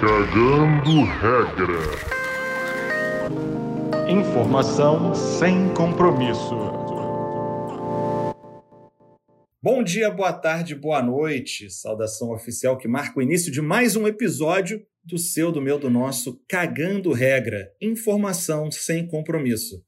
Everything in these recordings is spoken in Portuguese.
Cagando regra. Informação sem compromisso. Bom dia, boa tarde, boa noite. Saudação oficial que marca o início de mais um episódio do seu, do meu, do nosso Cagando Regra. Informação sem compromisso.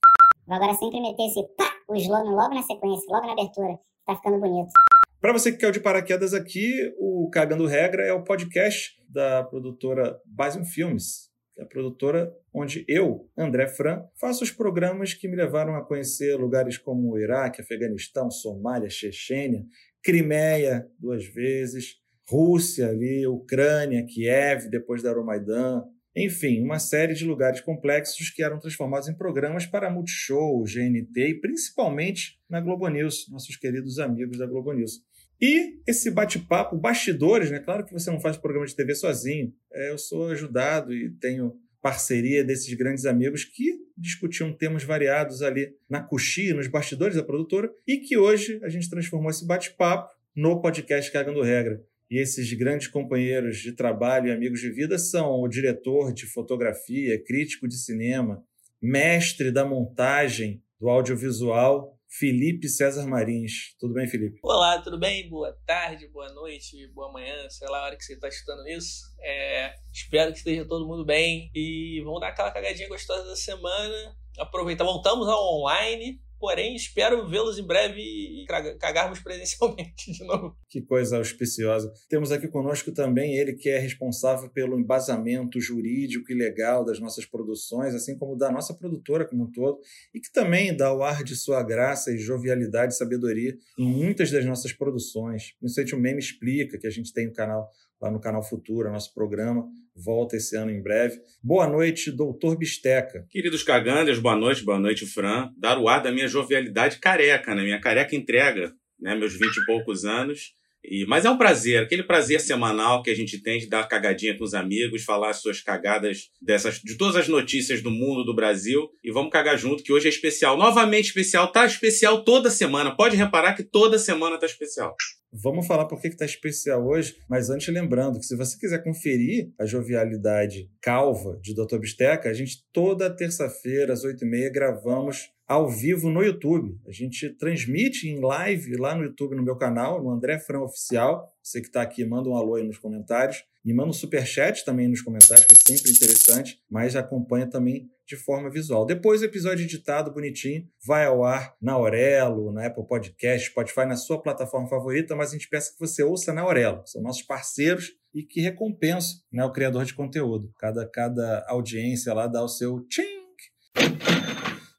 Vou agora sempre meter esse pá, o slogan logo na sequência, logo na abertura. Tá ficando bonito. Para você que caiu de paraquedas aqui, o Cagando Regra é o podcast da produtora Basin Filmes, é a produtora onde eu, André Fran, faço os programas que me levaram a conhecer lugares como Iraque, Afeganistão, Somália, Chechênia, Crimeia duas vezes, Rússia ali, Ucrânia, Kiev, depois da Euromaidan, enfim, uma série de lugares complexos que eram transformados em programas para Multishow, GNT e principalmente na Globo News, nossos queridos amigos da Globo News. E esse bate-papo, bastidores, né? Claro que você não faz programa de TV sozinho. É, eu sou ajudado e tenho parceria desses grandes amigos que discutiam temas variados ali na coxia, nos bastidores da produtora, e que hoje a gente transformou esse bate-papo no podcast Cagando Regra. E esses grandes companheiros de trabalho e amigos de vida são o diretor de fotografia, crítico de cinema, mestre da montagem do audiovisual, Felipe César Marins. Tudo bem, Felipe? Olá, tudo bem? Boa tarde, boa noite, boa manhã, sei lá a hora que você está escutando isso. É, espero que esteja todo mundo bem e vamos dar aquela cagadinha gostosa da semana. Aproveitar, voltamos ao online Porém, espero vê-los em breve e cagarmos presencialmente de novo. Que coisa auspiciosa. Temos aqui conosco também ele que é responsável pelo embasamento jurídico e legal das nossas produções, assim como da nossa produtora como um todo, e que também dá o ar de sua graça e jovialidade e sabedoria em muitas das nossas produções. Principalmente o Meme Explica, que a gente tem no canal lá no canal Futura, nosso programa volta esse ano em breve. Boa noite, doutor Bisteca. Queridos cagandas, boa noite, boa noite, Fran. Dar o ar da minha jovialidade careca, né? Minha careca entrega, né? Meus vinte e poucos anos. E, mas é um prazer, aquele prazer semanal que a gente tem de dar cagadinha com os amigos, falar as suas cagadas dessas, de todas as notícias do mundo, do Brasil. E vamos cagar junto, que hoje é especial. Novamente especial, tá especial toda semana. Pode reparar que toda semana tá especial. Vamos falar por que está especial hoje, mas antes lembrando que se você quiser conferir a jovialidade calva de Dr. Bisteca, a gente toda terça-feira às 8h30 gravamos ao vivo no YouTube. A gente transmite em live lá no YouTube, no meu canal, no André Fran Oficial. Você que está aqui, manda um alô aí nos comentários. E manda um superchat também nos comentários, que é sempre interessante, mas acompanha também de forma visual. Depois o episódio editado, bonitinho, vai ao ar na Aurelo, na Apple Podcast, Spotify, na sua plataforma favorita, mas a gente peça que você ouça na Aurelo. São nossos parceiros e que recompensam né, o criador de conteúdo. Cada, cada audiência lá dá o seu tchink.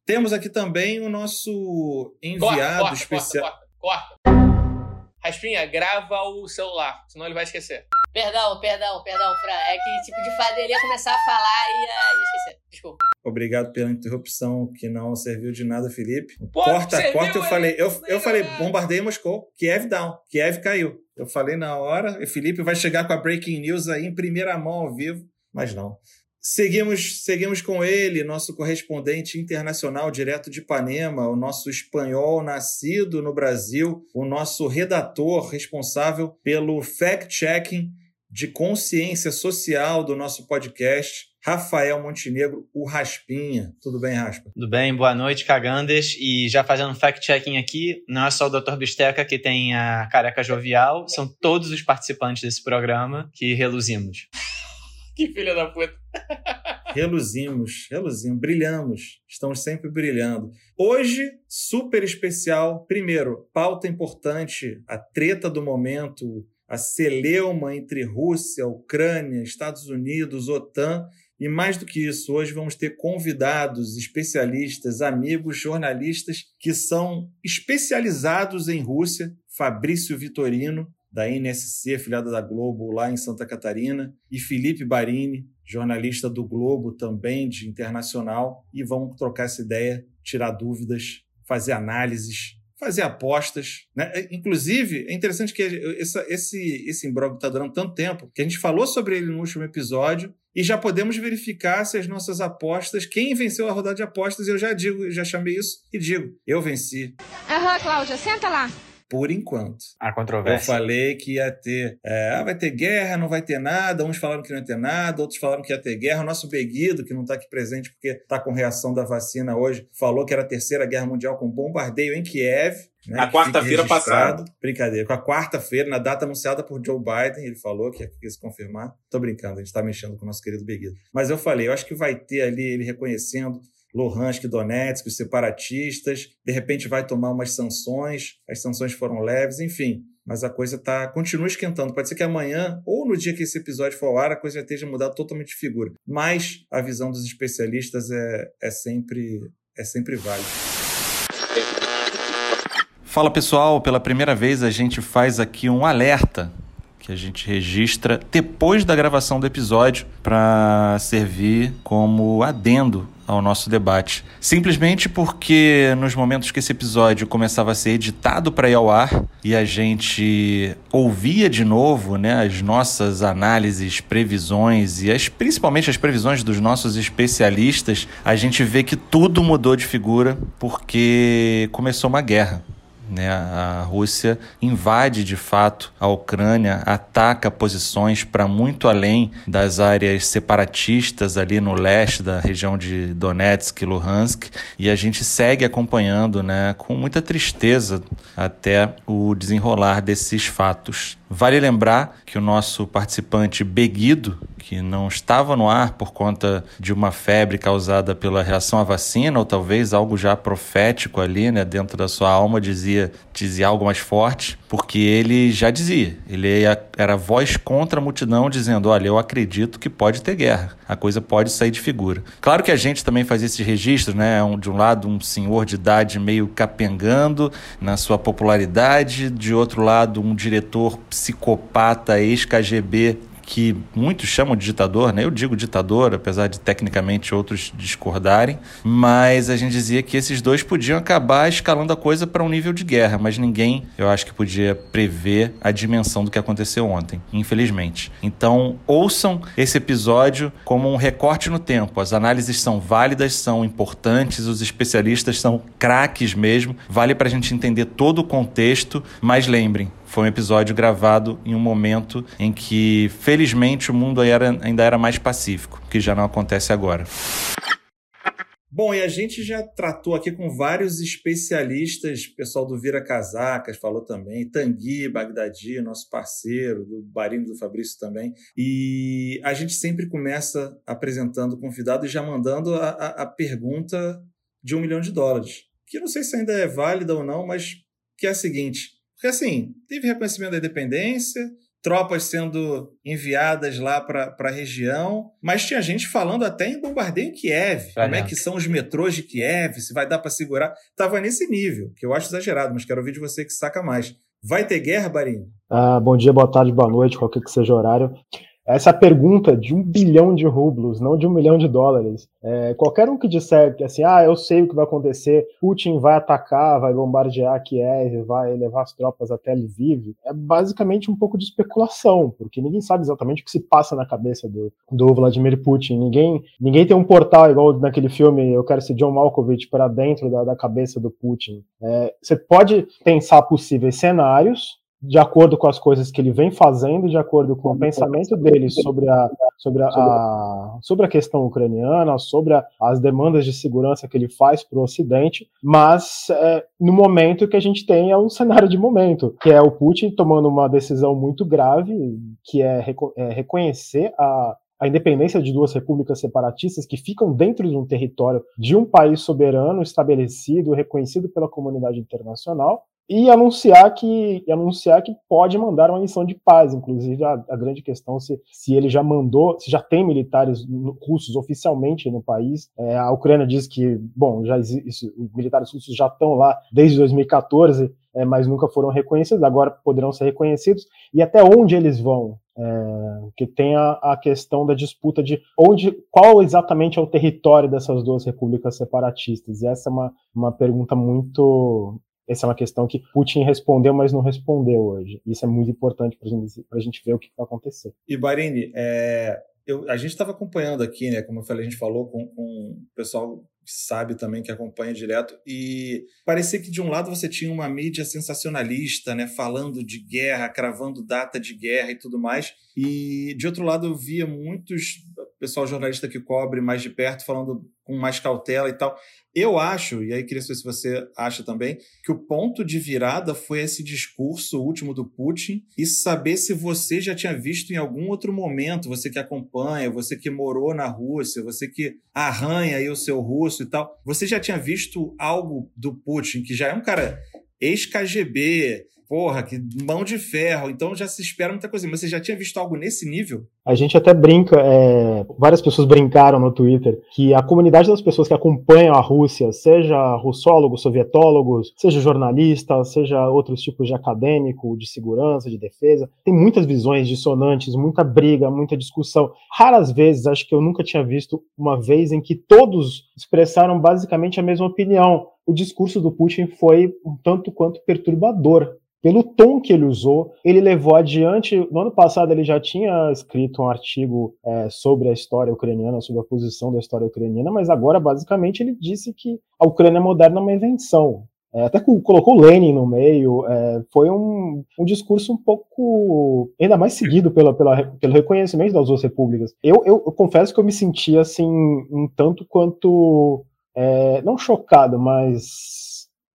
Temos aqui também o nosso enviado corta, corta, especial. Corta, corta, corta. Raspinha, grava o celular, senão ele vai esquecer. Perdão, perdão, perdão, Fran. É que tipo de fato ele ia começar a falar e ia esquecer. Desculpa. Obrigado pela interrupção que não serviu de nada, Felipe. Corta, corta, eu falei. Eu, eu falei, bombardeio Moscou. Kiev down. Kiev caiu. Eu falei na hora. E Felipe vai chegar com a breaking news aí em primeira mão ao vivo, mas não. Seguimos, seguimos com ele, nosso correspondente internacional direto de Ipanema, o nosso espanhol nascido no Brasil, o nosso redator responsável pelo fact-checking de consciência social do nosso podcast, Rafael Montenegro, o Raspinha. Tudo bem, Raspa? Tudo bem, boa noite, cagandas. E já fazendo um fact-checking aqui, não é só o Dr. Bisteca que tem a careca jovial, são todos os participantes desse programa que reluzimos. Que filha da puta. Reluzimos, reluzimos, brilhamos, estamos sempre brilhando. Hoje, super especial. Primeiro, pauta importante, a treta do momento, a celeuma entre Rússia, Ucrânia, Estados Unidos, OTAN. E mais do que isso, hoje vamos ter convidados, especialistas, amigos, jornalistas que são especializados em Rússia. Fabrício Vitorino, da NSC, afiliada da Globo, lá em Santa Catarina, e Felipe Barini, jornalista do Globo também, de internacional, e vamos trocar essa ideia, tirar dúvidas, fazer análises, fazer apostas. Né? Inclusive, é interessante que essa, esse, esse imbróglio está durando tanto tempo que a gente falou sobre ele no último episódio e já podemos verificar se as nossas apostas, quem venceu a rodada de apostas, eu já digo, já chamei isso e digo, eu venci. Aham, Cláudia, senta lá. Por enquanto. A Eu controvérsia. falei que ia ter. é, ah, vai ter guerra, não vai ter nada. Uns falaram que não ia ter nada, outros falaram que ia ter guerra. O nosso Beguido, que não está aqui presente porque está com reação da vacina hoje, falou que era a terceira guerra mundial com bombardeio em Kiev. Né, Na quarta-feira registrado. Brincadeira. Com a quarta-feira, na data anunciada por Joe Biden, ele falou que ia se confirmar. Tô brincando, a gente está mexendo com o nosso querido Beguido. Mas eu falei, eu acho que vai ter ali ele reconhecendo Luhansk, Donetsk, os separatistas, de repente vai tomar umas sanções, as sanções foram leves, enfim. Mas a coisa tá, continua esquentando. Pode ser que amanhã, ou no dia que esse episódio for ao ar, a coisa já esteja mudada totalmente de figura. Mas a visão dos especialistas é, é, sempre, é sempre válida. Fala pessoal, pela primeira vez a gente faz aqui um alerta que a gente registra depois da gravação do episódio para servir como adendo ao nosso debate. Simplesmente porque nos momentos que esse episódio começava a ser editado para ir ao ar e a gente ouvia de novo né, as nossas análises, previsões e as, principalmente as previsões dos nossos especialistas, a gente vê que tudo mudou de figura porque começou uma guerra. Né? A Rússia invade de fato a Ucrânia, ataca posições para muito além das áreas separatistas ali no leste da região de Donetsk e Luhansk, e a gente segue acompanhando né, com muita tristeza até o desenrolar desses fatos. Vale lembrar que o nosso participante Beguido, que não estava no ar por conta de uma febre causada pela reação à vacina, ou talvez algo já profético ali, né, dentro da sua alma, dizia, dizia algo mais forte, porque ele já dizia, ele era voz contra a multidão, dizendo: Olha, eu acredito que pode ter guerra, a coisa pode sair de figura. Claro que a gente também faz esses registros, né? De um lado, um senhor de idade meio capengando na sua popularidade, de outro lado, um diretor psicopata ex-KGB que muitos chamam de ditador, né? Eu digo ditador, apesar de tecnicamente outros discordarem, mas a gente dizia que esses dois podiam acabar escalando a coisa para um nível de guerra, mas ninguém, eu acho que podia prever a dimensão do que aconteceu ontem, infelizmente. Então, ouçam esse episódio como um recorte no tempo. As análises são válidas, são importantes, os especialistas são craques mesmo. Vale para a gente entender todo o contexto, mas lembrem, foi um episódio gravado em um momento em que, felizmente, o mundo era, ainda era mais pacífico, que já não acontece agora. Bom, e a gente já tratou aqui com vários especialistas, pessoal do Vira Casacas falou também, Tanguy, Bagdadi, nosso parceiro, do Barino do Fabrício também. E a gente sempre começa apresentando o convidado e já mandando a, a, a pergunta de um milhão de dólares, que não sei se ainda é válida ou não, mas que é a seguinte: porque assim, teve reconhecimento da independência, tropas sendo enviadas lá para a região, mas tinha gente falando até em bombardeio em Kiev. Pra como é dentro. que são os metrôs de Kiev, se vai dar para segurar. Tava nesse nível, que eu acho exagerado, mas quero ouvir de você que saca mais. Vai ter guerra, Barinho? Ah, bom dia, boa tarde, boa noite, qualquer que seja o horário. Essa pergunta de um bilhão de rublos, não de um milhão de dólares. É, qualquer um que disser que assim, ah, eu sei o que vai acontecer, Putin vai atacar, vai bombardear Kiev, vai levar as tropas até Lviv, é basicamente um pouco de especulação, porque ninguém sabe exatamente o que se passa na cabeça do, do Vladimir Putin. Ninguém, ninguém tem um portal igual naquele filme Eu Quero Ser John Malkovich para dentro da, da cabeça do Putin. É, você pode pensar possíveis cenários, de acordo com as coisas que ele vem fazendo, de acordo com o pensamento dele sobre a, sobre a, a- sobre a questão ucraniana, sobre a- as demandas de segurança que ele faz para o Ocidente, mas é, no momento que a gente tem é um cenário de momento, que é o Putin tomando uma decisão muito grave, que é, reco- é reconhecer a, a independência de duas repúblicas separatistas que ficam dentro de um território de um país soberano, estabelecido, reconhecido pela comunidade internacional, e anunciar que e anunciar que pode mandar uma missão de paz, inclusive a, a grande questão se, se ele já mandou, se já tem militares russos oficialmente no país. É, a Ucrânia diz que, bom, já existe, os militares russos já estão lá desde 2014, é, mas nunca foram reconhecidos, agora poderão ser reconhecidos. E até onde eles vão? É, que tem a, a questão da disputa de onde, qual exatamente é o território dessas duas repúblicas separatistas. E essa é uma, uma pergunta muito essa é uma questão que Putin respondeu, mas não respondeu hoje. Isso é muito importante para gente, a gente ver o que vai acontecer. E Barini, é, eu, a gente estava acompanhando aqui, né? Como eu falei, a gente falou com, com o pessoal que sabe também, que acompanha direto, e parecia que de um lado você tinha uma mídia sensacionalista, né? Falando de guerra, cravando data de guerra e tudo mais, e de outro lado eu via muitos pessoal jornalista que cobre mais de perto falando com mais cautela e tal. Eu acho, e aí queria saber se você acha também, que o ponto de virada foi esse discurso último do Putin e saber se você já tinha visto em algum outro momento, você que acompanha, você que morou na Rússia, você que arranha aí o seu russo e tal, você já tinha visto algo do Putin, que já é um cara ex-KGB, porra, que mão de ferro, então já se espera muita coisa. Mas você já tinha visto algo nesse nível? A gente até brinca, é, várias pessoas brincaram no Twitter, que a comunidade das pessoas que acompanham a Rússia, seja russólogos, sovietólogos, seja jornalistas, seja outros tipos de acadêmico, de segurança, de defesa, tem muitas visões dissonantes, muita briga, muita discussão. Raras vezes, acho que eu nunca tinha visto uma vez em que todos expressaram basicamente a mesma opinião. O discurso do Putin foi um tanto quanto perturbador pelo tom que ele usou, ele levou adiante. No ano passado, ele já tinha escrito um artigo é, sobre a história ucraniana, sobre a posição da história ucraniana, mas agora, basicamente, ele disse que a Ucrânia moderna é uma invenção. É, até colocou Lenin no meio. É, foi um, um, discurso um pouco. ainda mais seguido pela, pela, pelo reconhecimento das duas repúblicas. Eu, eu, eu confesso que eu me senti assim, um tanto quanto. É, não chocado, mas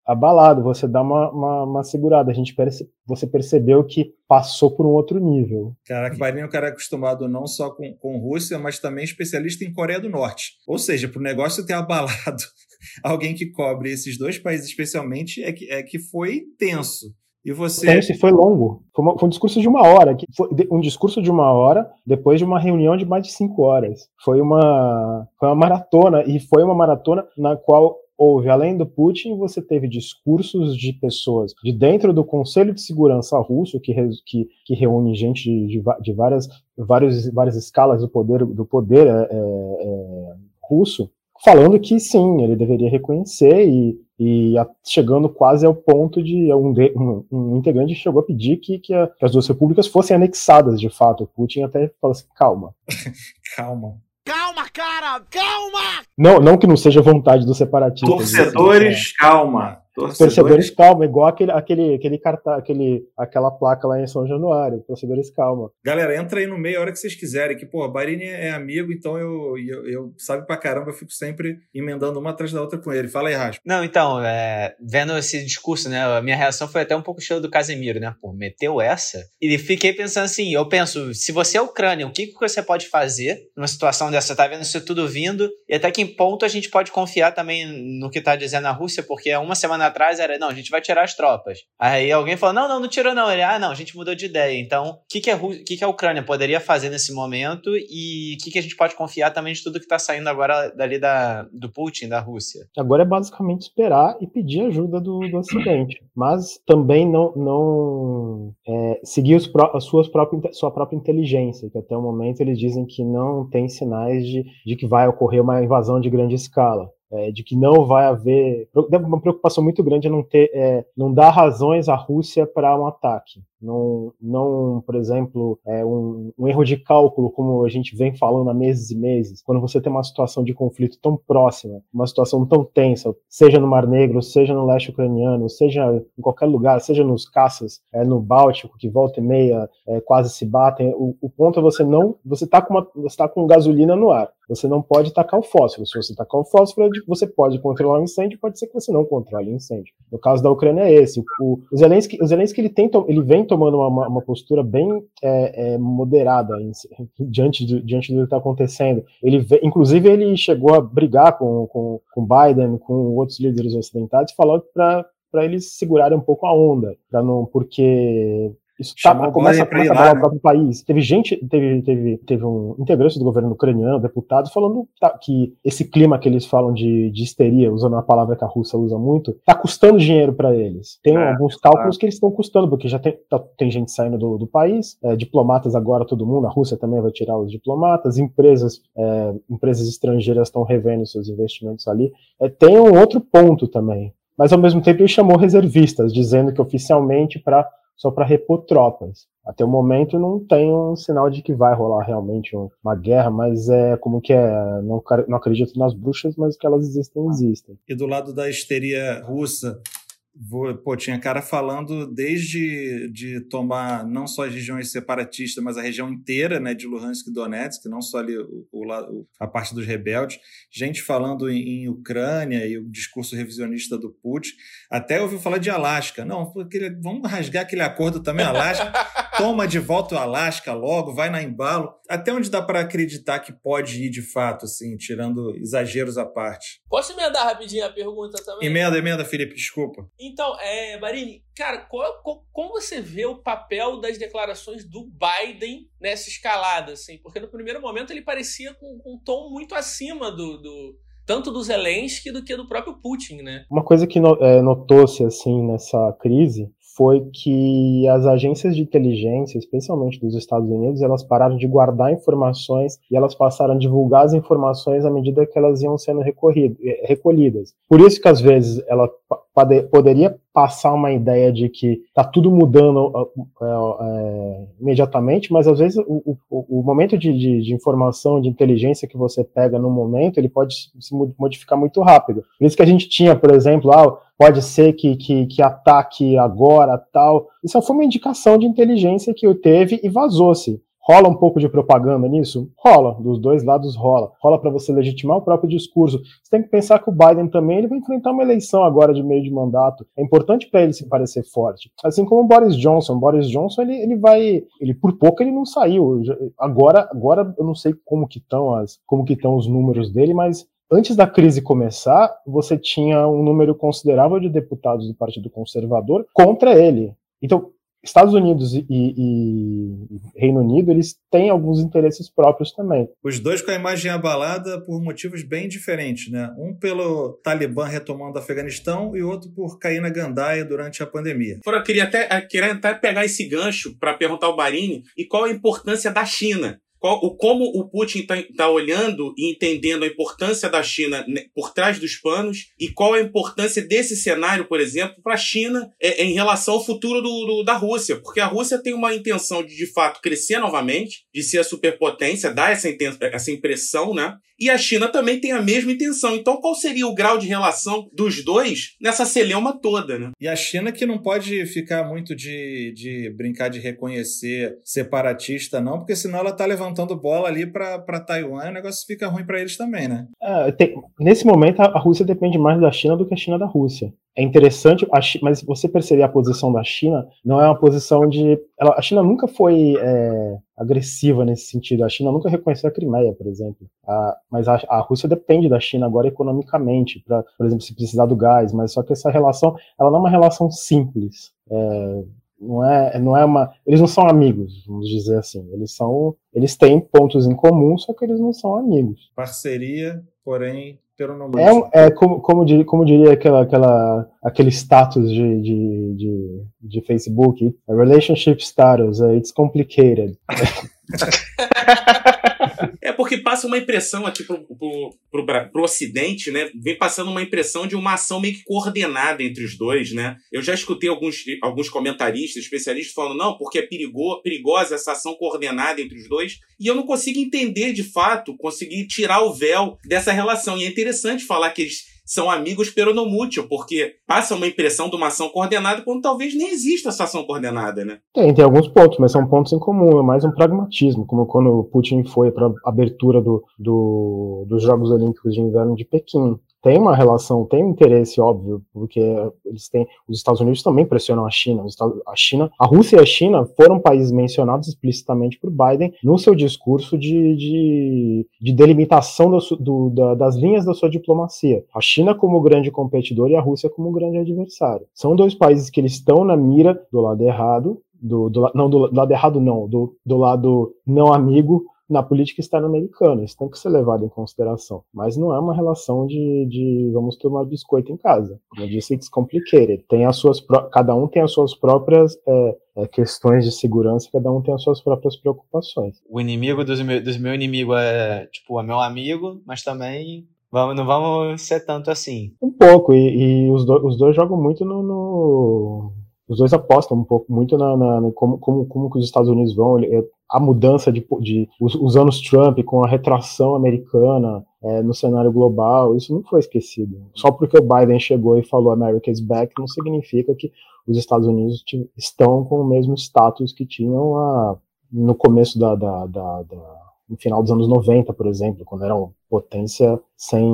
abalado, você dá uma, uma, uma, segurada. A gente perce, você percebeu que passou por um outro nível. Caraca, o Bahrein é um cara acostumado não só com, com Rússia, mas também especialista em Coreia do Norte. Ou seja, para o negócio ter abalado alguém que cobre esses dois países especialmente, é que, é que foi tenso. E você. Tenso foi longo. Foi, uma, foi, um discurso de uma hora. Foi um discurso de uma hora depois de uma reunião de mais de cinco horas. Foi uma, foi uma maratona. E foi uma maratona na qual houve, além do Putin, você teve discursos de pessoas de dentro do Conselho de Segurança russo, que, que, que reúne gente de, de, de várias, várias, várias escalas do poder, do poder é, é, é, russo, falando que sim, ele deveria reconhecer e, e a, chegando quase ao ponto de um, de, um, um integrante chegou a pedir que, que, a, que, as duas repúblicas fossem anexadas de fato. O Putin até falou assim: calma. calma. Calma, cara! Calma! Não, não que não seja vontade dos separatistas. Torcedores, calma. Torcedores, calma, igual aquele, aquele, aquele cartaz, aquele, aquela placa lá em São Januário. Torcedores, calma. Galera, entra aí no meio a hora que vocês quiserem, que, pô, Barini é amigo, então eu, eu, eu, sabe pra caramba, eu fico sempre emendando uma atrás da outra com ele. Fala aí, Raspa. Não, então, é, vendo esse discurso, né, a minha reação foi até um pouco estilo do Casemiro, né, pô, meteu essa? E fiquei pensando assim, eu penso, se você é Ucrânia, o que, que você pode fazer numa situação dessa? Tá vendo isso tudo vindo? E até que ponto a gente pode confiar também no que tá dizendo a Rússia, porque uma semana atrás era, não, a gente vai tirar as tropas. Aí alguém falou, não, não, não tirou não. Ele, ah, não, a gente mudou de ideia. Então, o que, que, a, que, que a Ucrânia poderia fazer nesse momento e o que, que a gente pode confiar também de tudo que está saindo agora dali da, do Putin, da Rússia? Agora é basicamente esperar e pedir ajuda do, do Ocidente. Mas também não, não é, seguir os, as suas próprias, sua própria inteligência, que até o momento eles dizem que não tem sinais de, de que vai ocorrer uma invasão de grande escala é, de que não vai haver uma preocupação muito grande não ter é, não dar razões à Rússia para um ataque não, não por exemplo, é um, um, erro de cálculo, como a gente vem falando há meses e meses, quando você tem uma situação de conflito tão próxima, uma situação tão tensa, seja no Mar Negro, seja no leste ucraniano, seja em qualquer lugar, seja nos caças é, no Báltico, que volta e meia é, quase se batem, o, o, ponto é você não, você está com, uma, você tá com gasolina no ar, você não pode tacar o fósforo, se você tacar o fósforo, você pode controlar o incêndio, pode ser que você não controle o incêndio. No caso da Ucrânia é esse, o, o Zelensky, o Zelensky ele, tenta, ele vem tomando uma, uma postura bem é, é, moderada em, diante, de, diante do que está acontecendo. Ele, inclusive, ele chegou a brigar com, com, com Biden, com outros líderes ocidentais, falando para eles segurarem um pouco a onda, para não porque isso tá, começa, começa a abalar o próprio país. Teve gente, teve, teve, teve um integrante do governo ucraniano, deputado, falando tá, que esse clima que eles falam de, de histeria, usando uma palavra que a Rússia usa muito, tá custando dinheiro para eles. Tem é, alguns cálculos é. que eles estão custando, porque já tem, tá, tem gente saindo do, do país, é, diplomatas agora todo mundo, a Rússia também vai tirar os diplomatas, empresas, é, empresas estrangeiras estão revendo seus investimentos ali. É, tem um outro ponto também, mas ao mesmo tempo ele chamou reservistas, dizendo que oficialmente para só para repor tropas. Até o momento não tem um sinal de que vai rolar realmente uma guerra, mas é como que é, não, não acredito nas bruxas, mas que elas existem, existem. E do lado da histeria russa, Pô, tinha cara falando desde de tomar não só as regiões separatistas, mas a região inteira né, de Luhansk e Donetsk, não só ali o, o, a parte dos rebeldes, gente falando em, em, Ucrânia e o discurso revisionista do Putin. Até ouviu falar de Alasca. Não, aquele, vamos rasgar aquele acordo também, Alasca. Toma de volta o Alasca logo, vai na embalo. Até onde dá para acreditar que pode ir de fato, assim, tirando exageros à parte. Posso emendar rapidinho a pergunta também? Emenda, emenda, Felipe, desculpa. Então, é, Marini, cara, qual, qual, como você vê o papel das declarações do Biden nessa escalada, assim? Porque no primeiro momento ele parecia com, com um tom muito acima do, do tanto do Zelensky do que do próprio Putin, né? Uma coisa que é, notou-se assim nessa crise foi que as agências de inteligência, especialmente dos Estados Unidos, elas pararam de guardar informações e elas passaram a divulgar as informações à medida que elas iam sendo eh, recolhidas. Por isso que às vezes ela poderia passar uma ideia de que está tudo mudando é, é, imediatamente, mas às vezes o, o, o momento de, de, de, informação, de inteligência que você pega no momento, ele pode se modificar muito rápido. Por isso que a gente tinha, por exemplo, ah, pode ser que, que, que ataque agora, tal. Isso foi uma indicação de inteligência que eu teve e vazou-se. Rola um pouco de propaganda nisso? Rola, dos dois lados rola. Rola para você legitimar o próprio discurso. Você tem que pensar que o Biden também ele vai enfrentar uma eleição agora de meio de mandato. É importante para ele se parecer forte. Assim como o Boris Johnson. O Boris Johnson ele, ele vai, ele por pouco ele não saiu. Agora, agora eu não sei como que estão as, como que estão os números dele, mas antes da crise começar, você tinha um número considerável de deputados do Partido Conservador contra ele. Então, Estados Unidos e, e, Reino Unido, eles têm alguns interesses próprios também. Os dois com a imagem abalada por motivos bem diferentes, né? Um pelo Talibã retomando o Afeganistão e outro por cair na gandaia durante a pandemia. Eu queria até, queria até pegar esse gancho para perguntar ao Barini e qual a importância da China qual, o, como o Putin está tá olhando e entendendo a importância da China né, por trás dos panos e qual a importância desse cenário, por exemplo, para a China é, em relação ao futuro do, do, da Rússia. Porque a Rússia tem uma intenção de, de fato, crescer novamente, de ser a superpotência, dar essa, essa impressão, né? E a China também tem a mesma intenção. Então, qual seria o grau de relação dos dois nessa celeuma toda, né? E a China que não pode ficar muito de, de brincar de reconhecer separatista, não, porque senão ela está levantando bola ali para Taiwan o negócio fica ruim para eles também, né? É, tem, nesse momento, a Rússia depende mais da China do que a China da Rússia é interessante, mas você perceber a posição da China, não é uma posição de. Ela, a China nunca foi é, agressiva nesse sentido. A China nunca reconheceu a Crimeia, por exemplo. A, mas a, a, Rússia depende da China agora economicamente, para, por exemplo, se precisar do gás. Mas só que essa relação, ela não é uma relação simples. É, não é, não é uma. Eles não são amigos, vamos dizer assim. Eles são. Eles têm pontos em comum, só que eles não são amigos. Parceria, porém é, é como, como, diria, como diria aquela, aquela, aquele status de, de, de, de Facebook, relationship status, uh, it's complicated. Porque passa uma impressão aqui pro, pro, pro, pro Ocidente, né? Vem passando uma impressão de uma ação meio que coordenada entre os dois, né? Eu já escutei alguns, alguns comentaristas, especialistas, falando, não, porque é perigo, perigosa essa ação coordenada entre os dois. E eu não consigo entender de fato, conseguir tirar o véu dessa relação. E é interessante falar que eles são amigos peronomútil, porque passa uma impressão de uma ação coordenada quando talvez nem exista essa ação coordenada, né? Tem, tem alguns pontos, mas são pontos em comum, é mais um pragmatismo, como quando Putin foi para a abertura do, do, dos Jogos Olímpicos de Inverno de Pequim tem uma relação, tem um interesse óbvio, porque eles têm, os Estados Unidos também pressionam a China, a China, a Rússia e a China foram países mencionados explicitamente por Biden no seu discurso de, de, de delimitação do, do, da, das linhas da sua diplomacia. A China como grande competidor e a Rússia como grande adversário. São dois países que eles estão na mira do lado errado, do, do, não do, do lado errado não, do, do lado não amigo na política externa americana. Isso tem que ser levado em consideração. Mas não é uma relação de, de vamos tomar biscoito em casa. Como eu disse, it's complicated. Tem as suas, cada um tem as suas próprias é, é, questões de segurança, cada um tem as suas próprias preocupações. O inimigo dos meu, dos meu inimigo é, tipo, é meu amigo, mas também Vamos, não vamos ser tanto assim. Um pouco, e, e os, do, os dois jogam muito no, no, os dois apostam um pouco muito na, na, na como, como, como que os Estados Unidos vão. Ele, a mudança de, de os, os, anos Trump com a retração americana é, no cenário global, isso não foi esquecido. Só porque o Biden chegou e falou America is back, não significa que os Estados Unidos estão com o mesmo status que tinham a, no começo da, da, da, da no final dos anos 90, por exemplo, quando eram potência sem,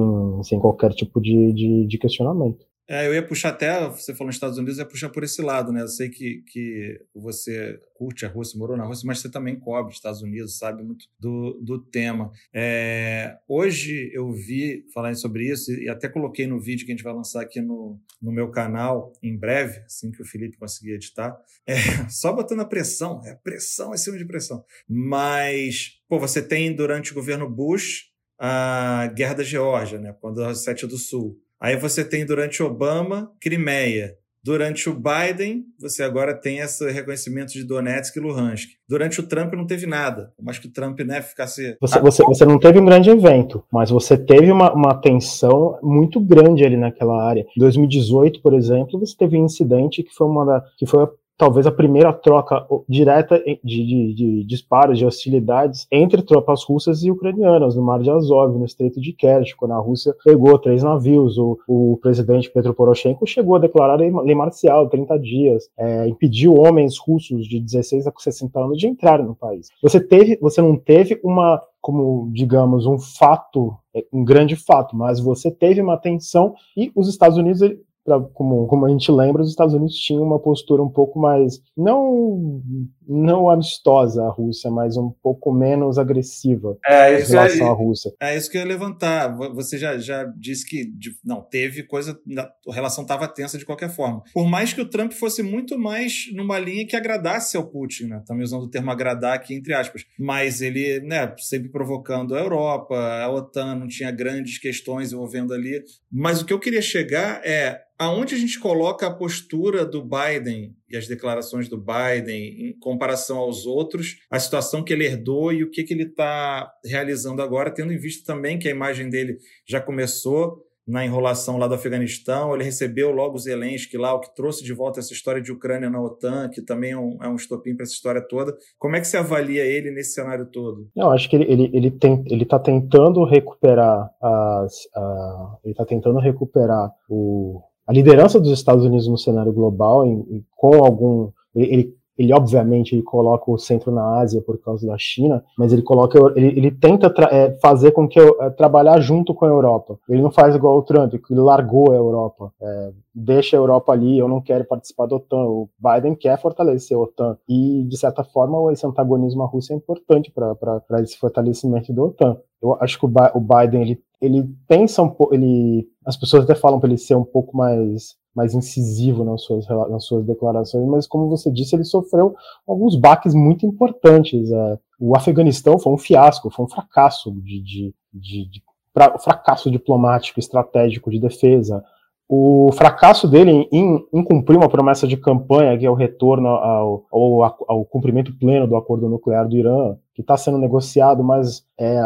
sem qualquer tipo de, de, de questionamento. É, eu ia puxar até, você falou nos Estados Unidos, eu ia puxar por esse lado, né? Eu sei que, que você curte a Rússia, morou na Rússia, mas você também cobre Estados Unidos, sabe muito do, do tema. É, hoje eu vi falar sobre isso e até coloquei no vídeo que a gente vai lançar aqui no, no meu canal em breve, assim que o Felipe conseguir editar. É, só botando a pressão, é pressão acima de pressão. Mas, pô, você tem durante o governo Bush a Guerra da Geórgia, né? Quando a Sete do Sul. Aí você tem durante Obama, Crimeia. Durante o Biden, você agora tem esse reconhecimento de Donetsk e Luhansk. Durante o Trump não teve nada. Mas que o Trump né, ficasse. Você, você, você não teve um grande evento, mas você teve uma, uma tensão muito grande ali naquela área. Em 2018, por exemplo, você teve um incidente que foi uma que foi talvez a primeira troca direta de, de, de, disparos, de hostilidades entre tropas russas e ucranianas no Mar de Azov, no Estreito de Kerch, quando a Rússia pegou três navios. O, o presidente Petro Poroshenko chegou a declarar lei marcial 30 dias, é, impediu homens russos de 16 a 60 anos de entrarem no país. Você teve, você não teve uma como, digamos, um fato, um grande fato, mas você teve uma tensão e os Estados Unidos pra, como, como a gente lembra, os Estados Unidos tinham uma postura um pouco mais, não, não amistosa à Rússia, mas um pouco menos agressiva é, em relação é, à Rússia. É isso que eu ia levantar. Você já, já disse que não teve coisa, a relação estava tensa de qualquer forma. Por mais que o Trump fosse muito mais numa linha que agradasse ao Putin, né? Também usando o termo agradar aqui entre aspas, mas ele, né, sempre provocando a Europa, a OTAN não tinha grandes questões envolvendo ali. Mas o que eu queria chegar é aonde a gente coloca a postura do Biden e as declarações do Biden em comparação aos outros, a situação que ele herdou e o que, que ele está realizando agora, tendo em vista também que a imagem dele já começou na enrolação lá do Afeganistão, ele recebeu logo Zelensky lá, o que trouxe de volta essa história de Ucrânia na OTAN, que também é um, é um estopim para essa história toda. Como é que você avalia ele nesse cenário todo? Eu acho que ele, ele, ele, tem, ele tá tentando recuperar as, a, ele tá tentando recuperar o, a liderança dos Estados Unidos no cenário global, em, em, com algum. Ele, ele, obviamente ele coloca o centro na Ásia por causa da China, mas ele coloca ele, ele tenta é, fazer com que é, trabalhar junto com a Europa. Ele não faz igual o Trump, que ele largou a Europa, é, deixa a Europa ali, eu não quero participar da OTAN. O Biden quer fortalecer a OTAN e de certa forma esse antagonismo à Rússia é importante para esse fortalecimento da OTAN. Eu acho que o Biden ele, ele pensa um pouco, ele as pessoas até falam para ele ser um pouco mais mais incisivo nas suas, nas suas declarações, mas como você disse, ele sofreu alguns baques muito importantes. É, o Afeganistão foi um fiasco, foi um fracasso de, de, de, de pra, fracasso diplomático, estratégico de defesa. O fracasso dele em, em, cumprir uma promessa de campanha, que é o retorno ao, ao, ao cumprimento pleno do acordo nuclear do Irã, que está sendo negociado, mas é,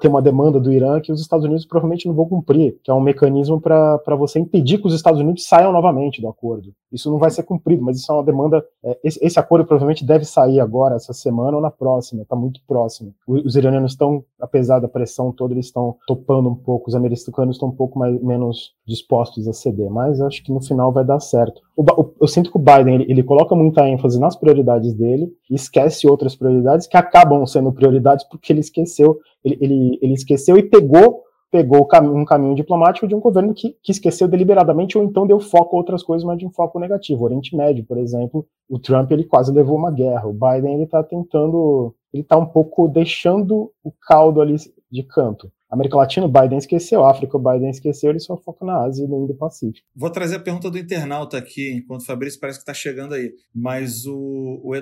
tem uma demanda do Irã que os Estados Unidos provavelmente não vão cumprir, que é um mecanismo para você impedir que os Estados Unidos saiam novamente do acordo. Isso não vai ser cumprido, mas isso é uma demanda. É, esse, esse, acordo provavelmente deve sair agora, essa semana ou na próxima, está muito próximo. Os, os iranianos estão, apesar da pressão toda, eles estão topando um pouco, os americanos estão um pouco mais, menos dispostos a ceder, mas acho que no final vai dar certo. O, o, eu sinto que o Biden ele, ele coloca muita ênfase nas prioridades dele e esquece outras prioridades que acabam sendo prioridades porque ele esqueceu, ele, ele, ele esqueceu e pegou pegou um caminho diplomático de um governo que, que esqueceu deliberadamente ou então deu foco a outras coisas, mas de um foco negativo. O Oriente Médio, por exemplo, o Trump ele quase levou uma guerra. O Biden ele está tentando, ele está um pouco deixando o caldo ali de canto. América Latina, o Biden esqueceu, África, o Biden esqueceu, ele só foca na Ásia e no Indo-Pacífico. Vou trazer a pergunta do internauta aqui, enquanto o Fabrício parece que está chegando aí. Mas o, o,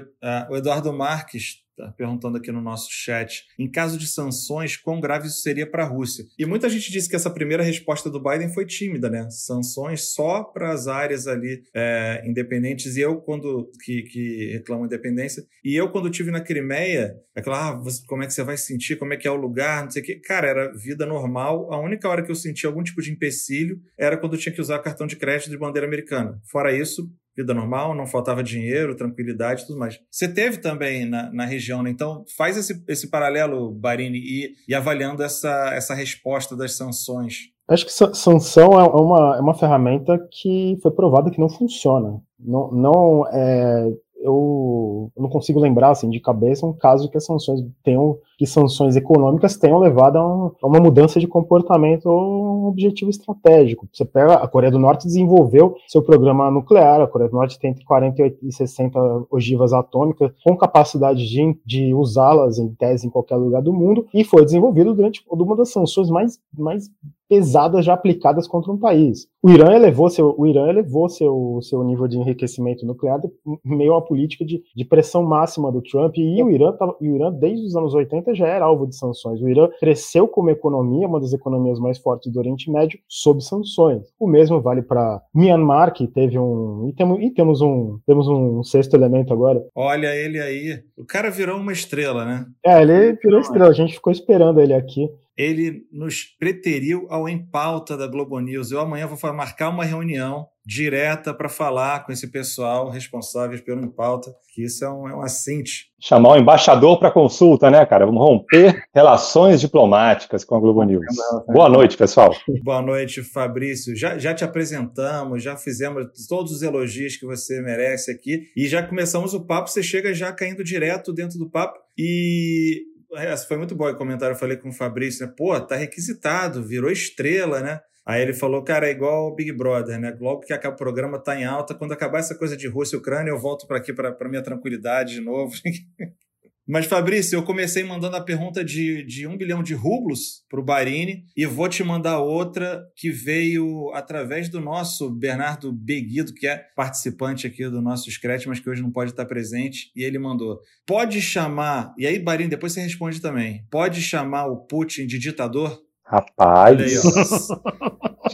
o Eduardo Marques Tá perguntando aqui no nosso chat. Em caso de sanções, quão grave isso seria para a Rússia? E muita gente disse que essa primeira resposta do Biden foi tímida, né? Sanções só para as áreas ali é, independentes. E eu, quando. que, que reclamam independência. E eu, quando tive na Crimeia, aquela, ah, como é que você vai sentir? Como é que é o lugar? Não sei o quê. Cara, era vida normal. A única hora que eu senti algum tipo de empecilho era quando eu tinha que usar cartão de crédito de bandeira americana. Fora isso, vida normal, não faltava dinheiro, tranquilidade e tudo mais. Você teve também na, na região, né? Então, faz esse, esse paralelo, Barini, e, e avaliando essa, essa resposta das sanções. Acho que sanção é uma, é uma ferramenta que foi provada que não funciona. Não, não é, eu, não consigo lembrar assim de cabeça um caso que as sanções tenham que sanções econômicas tenham levado a, um, a, uma mudança de comportamento ou um objetivo estratégico. Você pega a Coreia do Norte desenvolveu seu programa nuclear, a Coreia do Norte tem entre 48 e 60 ogivas atômicas com capacidade de, de usá-las em tese em qualquer lugar do mundo e foi desenvolvido durante uma das sanções mais, mais pesadas já aplicadas contra um país. O Irã elevou seu, o Irã elevou seu, seu nível de enriquecimento nuclear meio à política de, de pressão máxima do Trump e o Irã, tava, o Irã desde os anos 80 já era alvo de sanções. O Irã cresceu como economia, uma das economias mais fortes do Oriente Médio, sob sanções. O mesmo vale para Myanmar, que teve um e temos, e temos um temos um sexto elemento agora. Olha ele aí, o cara virou uma estrela, né? É, ele virou estrela. A gente ficou esperando ele aqui ele nos preteriu ao Em Pauta da Globo News. Eu amanhã vou marcar uma reunião direta para falar com esse pessoal responsável pelo Em Pauta, que isso é um, é um assinte. Chamar o embaixador para consulta, né, cara? Vamos romper relações diplomáticas com a Globo News. Boa noite, pessoal. Boa noite, Fabrício. Já, já te apresentamos, já fizemos todos os elogios que você merece aqui e já começamos o papo. Você chega já caindo direto dentro do papo e essa foi muito boa o comentário. Eu falei com o Fabrício, né? Pô, tá requisitado, virou estrela, né? Aí ele falou, cara, é igual o Big Brother, né? Logo que acaba o programa, tá em alta. Quando acabar essa coisa de Rússia e Ucrânia, eu volto para aqui, para minha tranquilidade de novo. Mas, Fabrício, eu comecei mandando a pergunta de, de um bilhão de rublos para o Barini e vou te mandar outra que veio através do nosso Bernardo Beguido, que é participante aqui do nosso Scratch, mas que hoje não pode estar presente. E ele mandou: pode chamar. E aí, Barini, depois você responde também: pode chamar o Putin de ditador? Rapaz.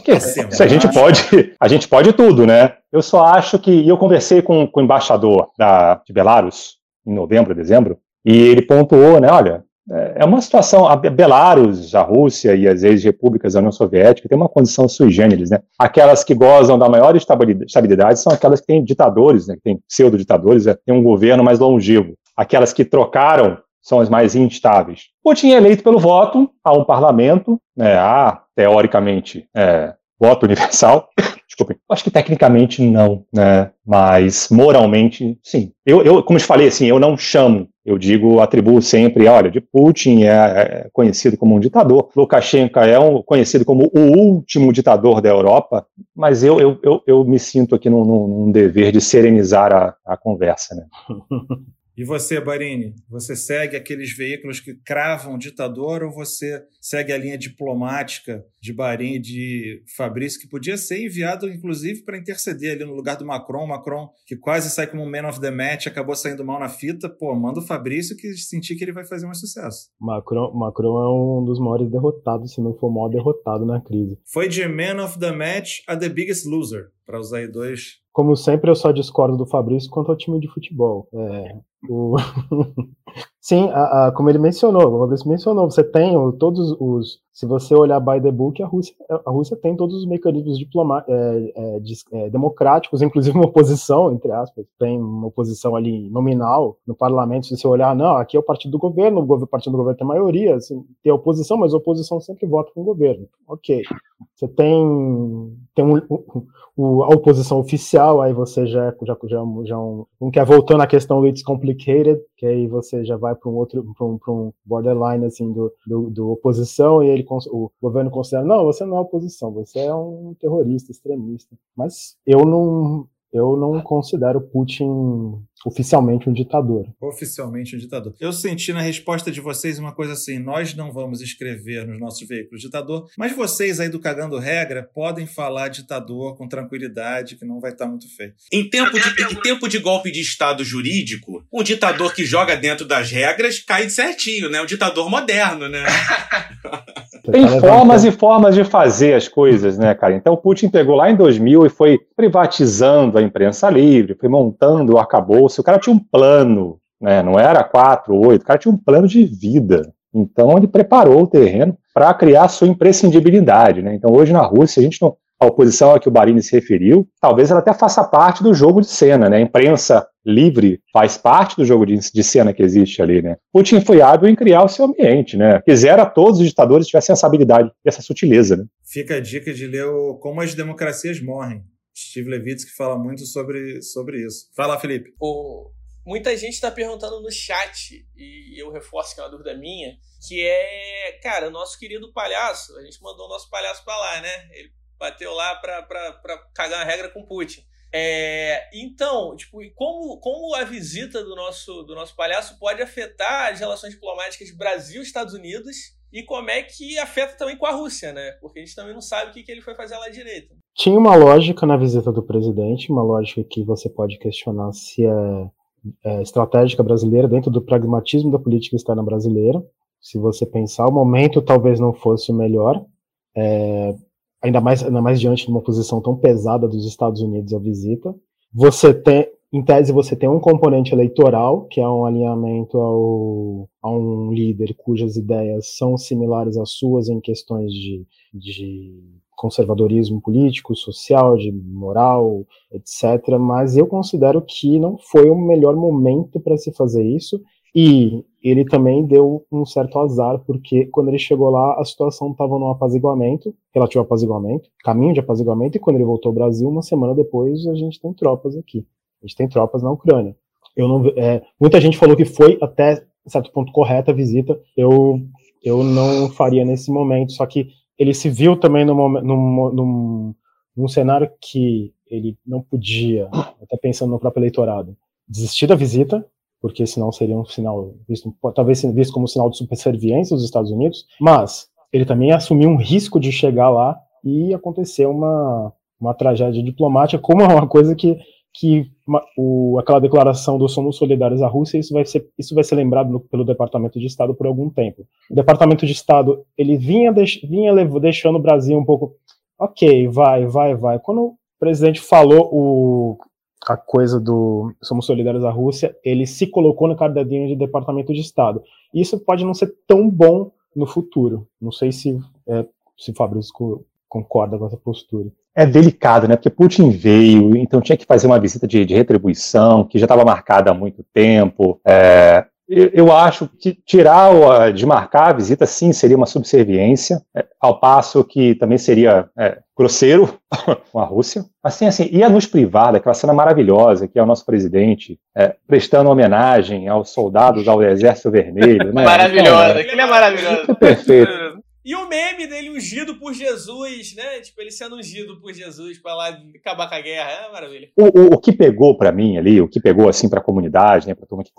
Que se a gente pode, a gente pode tudo, né? Eu só acho que. E eu conversei com, com o embaixador da, de Belarus em novembro, dezembro, e ele pontuou, né, olha, é uma situação, a Belarus, a Rússia e as ex-repúblicas da União Soviética tem uma condição sui generis, né? Aquelas que gozam da maior estabilidade são aquelas que têm ditadores, né? Que têm pseudo-ditadores, né? têm um governo mais longevo. Aquelas que trocaram são as mais instáveis. Putin é eleito pelo voto, há um parlamento, né? há, teoricamente, é, voto universal, Desculpem. Acho que tecnicamente não, né? Mas moralmente, sim. Eu, eu, como te falei, assim, eu não chamo, eu digo, atribuo sempre, olha, de Putin é, é conhecido como um ditador, Lukashenko é um, conhecido como o último ditador da Europa, mas eu, eu, eu, eu me sinto aqui num, num dever de serenizar a, a conversa, né? E você, Barini, você segue aqueles veículos que cravam ditador ou você segue a linha diplomática de Barini de Fabrício, que podia ser enviado, inclusive, para interceder ali no lugar do Macron? Macron, que quase sai como um man of the match, acabou saindo mal na fita. Pô, manda o Fabrício que sentir que ele vai fazer um sucesso. Macron, Macron é um dos maiores derrotados, se não for o maior derrotado na crise. Foi de man of the match a the biggest loser, para usar aí dois como sempre, eu só discordo do Fabrício quanto ao time de futebol. É, o... Sim, a, a, como ele mencionou, o Fabrício mencionou, você tem todos os. Se você olhar by the book, a Rússia, a Rússia tem todos os mecanismos diploma, é, é, de, é, democráticos, inclusive uma oposição, entre aspas, tem uma oposição ali nominal no parlamento. Se você olhar, não, aqui é o partido do governo, o partido do governo tem maioria, assim, tem oposição, mas a oposição sempre vota com o governo. Ok. Você tem, tem um, um, a oposição oficial, aí você já, já, já, já um, um quer voltando à questão do It's Complicated, que aí você já vai para um outro, para um, um borderline assim do, do, do, oposição e ele o governo considera não, você não é oposição, você é um terrorista, extremista. Mas eu não eu não considero Putin oficialmente um ditador. Oficialmente um ditador. Eu senti na resposta de vocês uma coisa assim: nós não vamos escrever nos nossos veículos ditador, mas vocês aí do Cagando Regra podem falar ditador com tranquilidade, que não vai estar muito feio. Em tempo, de, em tempo de golpe de Estado jurídico, um ditador que joga dentro das regras cai certinho, né? Um ditador moderno, né? Tem formas e formas de fazer as coisas, né, cara? Então o Putin pegou lá em 2000 e foi privatizando a imprensa livre, foi montando o arcabouço. O cara tinha um plano, né? Não era quatro, oito, o cara tinha um plano de vida. Então ele preparou o terreno para criar sua imprescindibilidade, né? Então hoje na Rússia a gente não a oposição a que o Barini se referiu, talvez ela até faça parte do jogo de cena, né? A imprensa livre faz parte do jogo de, de cena que existe ali, né? Putin foi hábil em criar o seu ambiente, né? Quisera todos os ditadores tivessem essa habilidade essa sutileza, né? Fica a dica de ler o Como as Democracias Morrem. Steve Levitsky fala muito sobre, sobre isso. Fala, Felipe. O, muita gente está perguntando no chat, e eu reforço que é uma dúvida minha, que é, cara, o nosso querido palhaço, a gente mandou o nosso palhaço para lá, né? Ele bateu lá para cagar a regra com Putin. É, então, tipo, como, como a visita do nosso, do nosso palhaço pode afetar as relações diplomáticas Brasil-Estados Unidos e como é que afeta também com a Rússia, né? Porque a gente também não sabe o que, que ele foi fazer lá direito. Tinha uma lógica na visita do presidente, uma lógica que você pode questionar se é, é estratégica brasileira dentro do pragmatismo da política externa brasileira. Se você pensar, o momento talvez não fosse o melhor. É, ainda mais, ainda mais diante de uma posição tão pesada dos Estados Unidos à visita. Você tem, em tese, você tem um componente eleitoral, que é um alinhamento ao, a um líder cujas ideias são similares às suas em questões de, de conservadorismo político, social, de moral, etc. Mas eu considero que não foi o melhor momento para se fazer isso. E ele também deu um certo azar, porque quando ele chegou lá, a situação estava num apaziguamento, relativo apaziguamento, caminho de apaziguamento, e quando ele voltou ao Brasil, uma semana depois, a gente tem tropas aqui. A gente tem tropas na Ucrânia. Eu não, é, muita gente falou que foi até certo ponto correta a visita. Eu, eu não faria nesse momento, só que ele se viu também num, num, num, num cenário que ele não podia, até pensando no próprio eleitorado, desistir da visita, porque senão seria um sinal visto, talvez visto como um sinal de superserviência dos Estados Unidos, mas ele também assumiu um risco de chegar lá e acontecer uma, uma tragédia diplomática, como é uma coisa que, que o, aquela declaração do Somos Solidários à Rússia, isso vai ser, isso vai ser lembrado no, pelo Departamento de Estado por algum tempo. O Departamento de Estado, ele vinha, deix, vinha deixando o Brasil um pouco, ok, vai, vai, vai. Quando o presidente falou o, a coisa do somos solidários à Rússia, ele se colocou no caderninho de Departamento de Estado. Isso pode não ser tão bom no futuro. Não sei se, é, se Fabrício concorda com essa postura. É delicado, né? Porque Putin veio, então tinha que fazer uma visita de, de retribuição, que já estava marcada há muito tempo. É, eu acho que tirar, desmarcar a visita, sim, seria uma subserviência, é, ao passo que também seria é, grosseiro com a Rússia. Assim, assim, ia nos privar daquela cena maravilhosa que é o nosso presidente é, prestando homenagem aos soldados ao Exército Vermelho. Né? Maravilhosa, aquilo é maravilhoso. É perfeito. E o meme dele ungido por Jesus, né? Tipo, ele sendo ungido por Jesus para lá acabar com a guerra. É maravilha. O, o, o que pegou para mim ali, o que pegou assim para a comunidade, né, para turma que,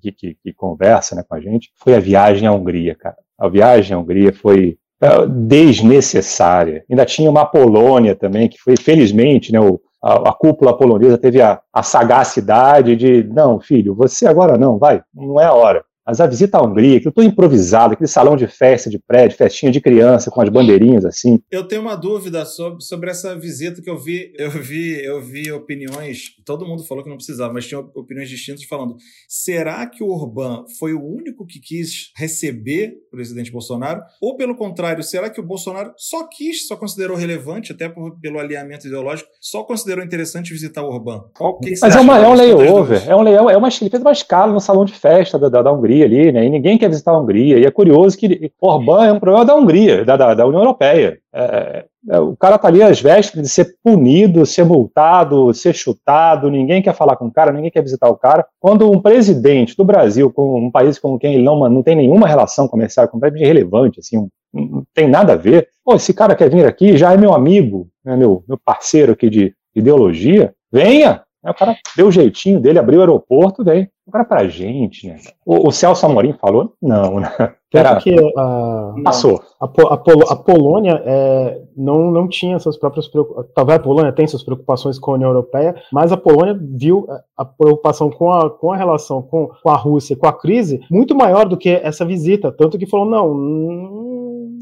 que, que, que, conversa né, com a gente, foi a viagem à Hungria, cara. A viagem à Hungria foi uh, desnecessária. Ainda tinha uma Polônia também, que foi, felizmente, né, o, a, a, cúpula polonesa teve a, a sagacidade de, não, filho, você agora não, vai, não é a hora. Mas a visita à Hungria, aquilo tudo improvisado, aquele salão de festa de prédio, festinha de criança com as bandeirinhas assim. Eu tenho uma dúvida sobre, sobre essa visita que eu vi. Eu vi, eu vi opiniões. Todo mundo falou que não precisava, mas tinha opiniões distintas falando. Será que o Orbán foi o único que quis receber o presidente Bolsonaro? Ou pelo contrário, será que o Bolsonaro só quis, só considerou relevante, até por, pelo alinhamento ideológico, só considerou interessante visitar o Orbán? Qual mas é, uma, é um layover, é um layover, é uma, ele fez uma escala no salão de festa da, da, da Hungria Hungria ali, né? E ninguém quer visitar a Hungria. E é curioso que Orbán é um problema da Hungria, da, da, da União Europeia. É, é, o cara tá ali às vésperas de ser punido, ser multado, ser chutado, ninguém quer falar com o cara, ninguém quer visitar o cara. Quando um presidente do Brasil, com um país com quem ele não, não tem nenhuma relação comercial completamente irrelevante, assim, um, não tem nada a ver, pô, esse cara quer vir aqui, já é meu amigo, né, meu, meu parceiro aqui de ideologia, venha, o cara deu o jeitinho dele, abriu o aeroporto, daí agora pra gente, né? O, o Celso Amorim falou, não, né? Era, que a, passou. A, a, Pol a Polônia é, não, não tinha suas próprias preocupações. Talvez a Polônia tenha suas preocupações com a União Europeia, mas a Polônia viu a preocupação com a, com a relação com, com a Rússia, com a crise, muito maior do que essa visita. Tanto que falou: não, não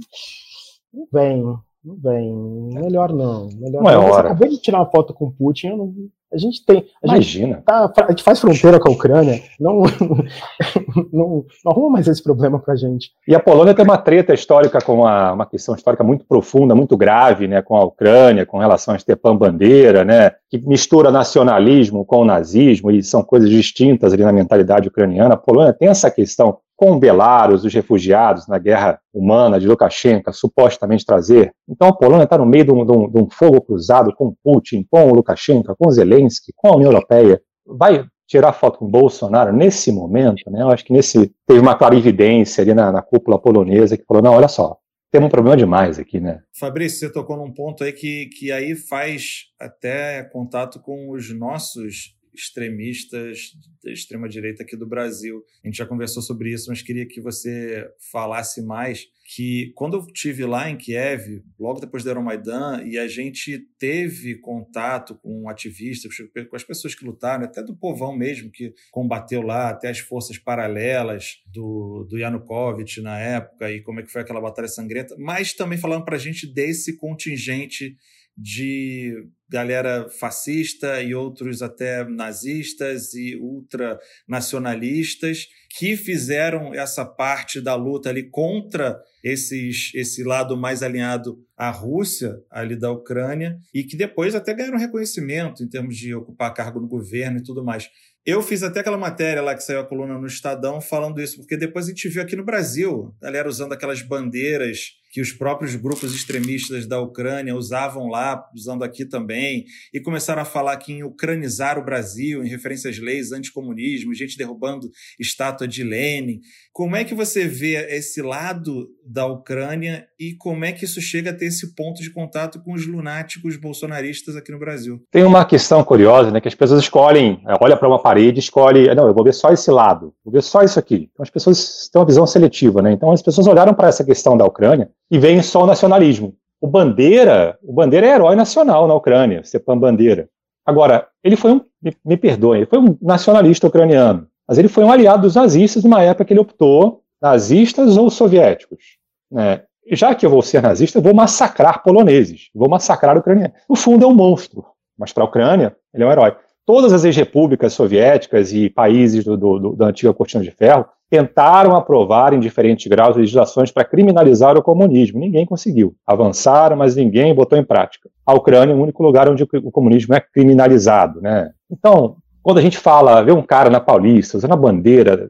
vem, não vem, melhor não. Melhor não. É Você acabou de tirar uma foto com o Putin, eu não A gente tem. A Imagina. Gente, tá, a gente faz fronteira com a Ucrânia, não, não, não arruma mais esse problema pra gente. E a Polônia tem uma treta histórica com a, uma questão histórica muito profunda, muito grave, né, com a Ucrânia, com relação a Stepan Bandeira, né, que mistura nacionalismo com o nazismo e são coisas distintas ali na mentalidade ucraniana. A Polônia tem essa questão com Belarus, os refugiados na guerra humana de Lukashenko, supostamente trazer. Então a Polônia está no meio de um, de, um, de um, fogo cruzado com Putin, com o Lukashenko, com Zelensky, com a União Europeia. Vai tirar foto com Bolsonaro nesse momento, né? Eu acho que nesse teve uma clarividência ali na, na cúpula polonesa que falou, não, olha só, temos um problema demais aqui, né? Fabrício, você tocou num ponto aí que, que aí faz até contato com os nossos extremistas da extrema-direita aqui do Brasil. A gente já conversou sobre isso, mas queria que você falasse mais que quando eu tive lá em Kiev, logo depois do Euromaidan, e a gente teve contato com ativistas, com as pessoas que lutaram, até do povão mesmo que combateu lá, até as forças paralelas do, do Yanukovych na época, e como é que foi aquela batalha sangrenta, mas também falando para a gente desse contingente de galera fascista e outros até nazistas e ultranacionalistas que fizeram essa parte da luta ali contra esses, esse lado mais alinhado à Rússia, ali da Ucrânia, e que depois até ganharam reconhecimento em termos de ocupar cargo no governo e tudo mais. Eu fiz até aquela matéria lá que saiu a coluna no Estadão falando isso, porque depois a gente viu aqui no Brasil, galera usando aquelas bandeiras que os próprios grupos extremistas da Ucrânia usavam lá, usando aqui também, e começaram a falar que em ucranizar o Brasil, em referência às leis anticomunismo, gente derrubando estátua de Lenin. Como é que você vê esse lado da Ucrânia e como é que isso chega a ter esse ponto de contato com os lunáticos bolsonaristas aqui no Brasil? Tem uma questão curiosa, né, que as pessoas escolhem, é, olha para uma parede, escolhe, não, eu vou ver só esse lado, vou ver só isso aqui. Então as pessoas têm uma visão seletiva, né? Então as pessoas olharam para essa questão da Ucrânia e vem só o nacionalismo. O Bandeira, o Bandeira é herói nacional na Ucrânia, Stepan Bandeira. Agora, ele foi um, me, me perdoem, ele foi um nacionalista ucraniano, mas ele foi um aliado dos nazistas numa época que ele optou, nazistas ou soviéticos. Né? Já que eu vou ser nazista, eu vou massacrar poloneses, vou massacrar ucranianos. No fundo, é um monstro, mas para a Ucrânia, ele é um herói. Todas as ex-repúblicas soviéticas e países do, do, do, da antiga cortina de ferro tentaram aprovar em diferentes graus legislações para criminalizar o comunismo. Ninguém conseguiu. Avançaram, mas ninguém botou em prática. A Ucrânia é o único lugar onde o comunismo é criminalizado, né? Então, quando a gente fala, vê um cara na Paulista usando a bandeira,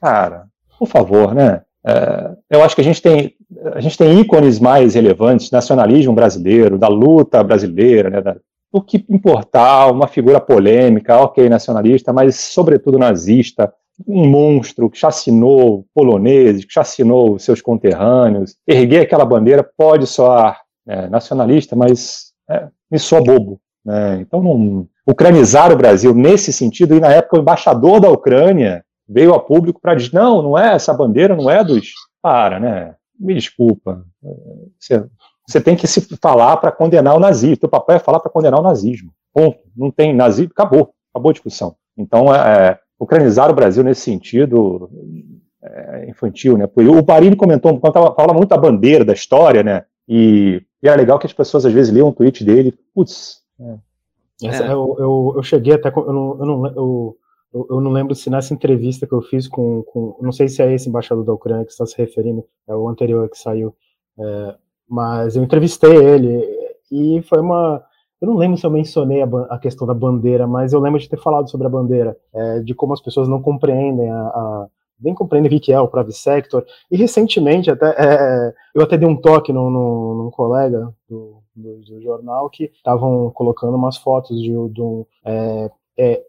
cara, por favor, né? É, eu acho que a gente tem a gente tem ícones mais relevantes, nacionalismo brasileiro, da luta brasileira, né, da, do que importar uma figura polêmica, ok, nacionalista, mas sobretudo nazista, um monstro que chacinou poloneses, que chacinou seus conterrâneos. Erguer aquela bandeira pode soar é, nacionalista, mas é, me soa bobo. Né? Então, não, ucranizar o Brasil nesse sentido, e na época o embaixador da Ucrânia veio a público para dizer: não, não é, essa bandeira não é dos. Para, né? Me desculpa. Você, você tem que se falar para condenar o nazismo. O papel é falar para condenar o nazismo. Ponto. Não tem nazismo, acabou. Acabou a discussão. Então, é, ucranizar o Brasil nesse sentido é infantil, né? O Barini comentou, quando fala muito da bandeira, da história, né? E, e era legal que as pessoas às vezes liam um tweet dele, putz. É. Essa, eu, eu, eu, cheguei até, eu não, eu, não, eu, eu não lembro se nessa entrevista que eu fiz com, com, não sei se é esse embaixador da Ucrânia que está se referindo, é o anterior que saiu, é, mas eu entrevistei ele e foi uma, eu não lembro se eu mencionei a, a, questão da bandeira, mas eu lembro de ter falado sobre a bandeira, é, de como as pessoas não compreendem a, a bem compreendem o que é o private sector. E recentemente, até, é, eu até dei um toque num, num colega do, do, do, jornal que estavam colocando umas fotos de, de um é, é,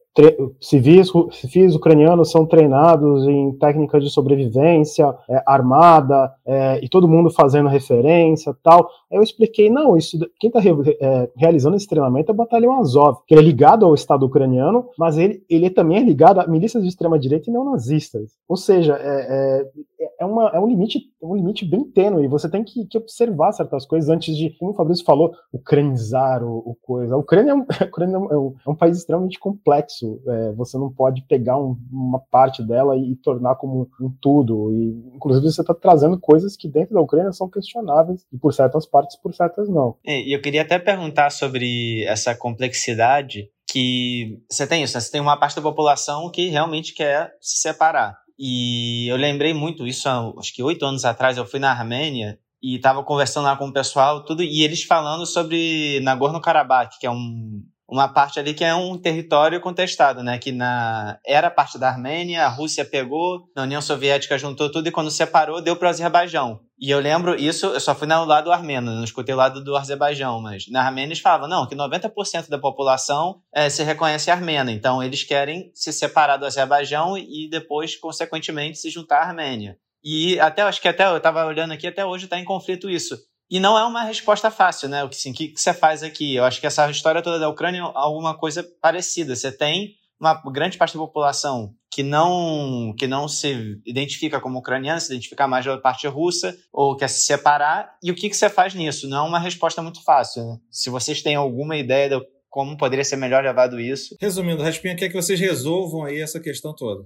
civis, civis ucranianos são treinados em técnicas de sobrevivência, é, armada, é, e todo mundo fazendo referência tal. Eu expliquei, não, isso quem está re, é, realizando esse treinamento é o Batalhão Azov, que é ligado ao Estado ucraniano, mas ele, ele também é ligado a milícias de extrema-direita e neonazistas. Ou seja, é, é, é, uma, é um limite um limite bem tênue, você tem que, que, observar certas coisas antes de, como o Fabrício falou, ucranizar o, o coisa. A Ucrânia, é um, a Ucrânia é um, é um país extremamente complexo, isso, é, você não pode pegar um, uma parte dela e, tornar como um, tudo. E, inclusive, você está trazendo coisas que dentro da Ucrânia são questionáveis, e por certas partes, por certas não. E eu queria até perguntar sobre essa complexidade que você tem isso, né? você tem uma parte da população que realmente quer se separar. E eu lembrei muito isso, acho que oito anos atrás, eu fui na Armênia e estava conversando lá com o pessoal, tudo, e eles falando sobre Nagorno-Karabakh, que é um, uma parte ali que é um território contestado, né? Que na era parte da Armênia, a Rússia pegou, a União Soviética juntou tudo e quando separou deu para o Azerbaijão. E eu lembro isso, eu só fui no lado armênio, não escutei o lado do Azerbaijão, mas na Armênia eles falavam, não, que 90% da população é, se reconhece armena, então eles querem se separar do Azerbaijão e depois, consequentemente, se juntar à Armênia. E até, acho que até, eu estava olhando aqui, até hoje está em conflito isso. E não é uma resposta fácil, né? O que, assim, que, que você faz aqui? Eu acho que essa história toda da Ucrânia é alguma coisa parecida. Você tem uma grande parte da população que não que não se identifica como ucraniana, se identifica mais da parte russa ou quer se separar. E o que, que você faz nisso? Não é uma resposta muito fácil. Né? Se vocês têm alguma ideia de como poderia ser melhor levado isso. Resumindo, Raspinha quer que vocês resolvam aí essa questão toda.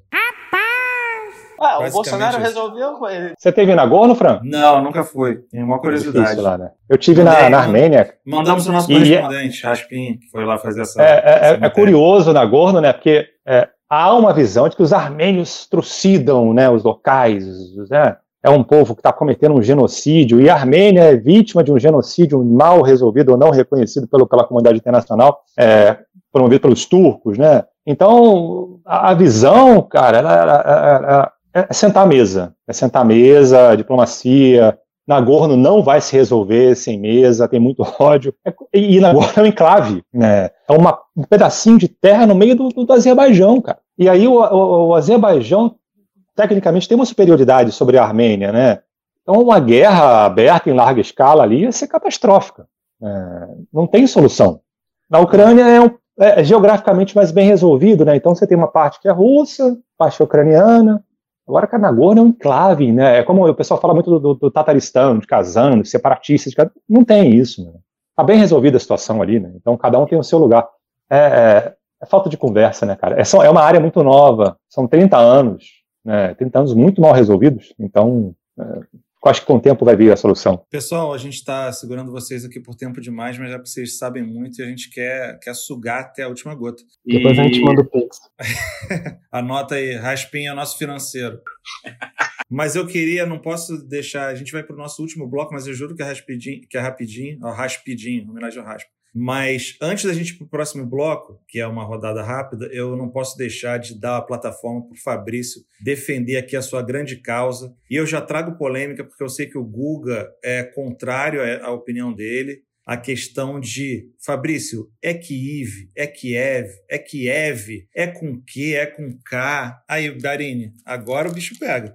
Ah, o Bolsonaro isso. resolveu. Você teve na Gorno, Fran? Não, nunca fui. Tem uma curiosidade. Lá, né? Eu tive na, na Armênia. Mandamos o nosso correspondente, Raspin, que foi lá fazer essa. É, é, essa é curioso na Gorno, né? Porque é, há uma visão de que os armênios trucidam né, os locais, né? É um povo que está cometendo um genocídio, e a Armênia é vítima de um genocídio mal resolvido ou não reconhecido pelo, pela comunidade internacional, é, promovido pelos turcos, né? Então, a, a visão, cara, ela, ela, ela, é, é sentar à mesa. É sentar à mesa, diplomacia. Nagorno não vai se resolver sem mesa, tem muito ódio. É, e Nagorno é um enclave, né? É uma, um pedacinho de terra no meio do, do Azerbaijão, cara. E aí o, o, o, Azerbaijão, tecnicamente, tem uma superioridade sobre a Armênia, né? Então uma guerra aberta em larga escala ali ia ser catastrófica. É, não tem solução. Na Ucrânia é, um, é, geograficamente mais bem resolvido, né? Então você tem uma parte que é russa, parte ucraniana, Agora, Carnagorno é um enclave, né? É como o pessoal fala muito do, do, do Tataristão, de Kazan, de separatistas. De... Não tem isso, né? Tá bem resolvida a situação ali, né? Então, cada um tem o seu lugar. É, é, é falta de conversa, né, cara? É, só, é uma área muito nova, são 30 anos, né? 30 anos muito mal resolvidos. Então, é, eu acho que com o tempo vai vir a solução. Pessoal, a gente está segurando vocês aqui por tempo demais, mas já que vocês sabem muito e a gente quer, quer sugar até a última gota. Depois e... a gente manda o Pix. Anota aí, Raspinha é nosso financeiro. mas eu queria, não posso deixar, a gente vai para o nosso último bloco, mas eu juro que é rapidinho, que é rapidinho, ó, Raspidinho, homenagem ao Raspa. Mas antes da gente ir para o próximo bloco, que é uma rodada rápida, eu não posso deixar de dar a plataforma para o Fabrício defender aqui a sua grande causa. E eu já trago polêmica, porque eu sei que o Guga é contrário à opinião dele. A questão de Fabrício, é Kiev, é Kiev, é Kiev, é com Q, é com K. Aí, Barini, agora o bicho pega.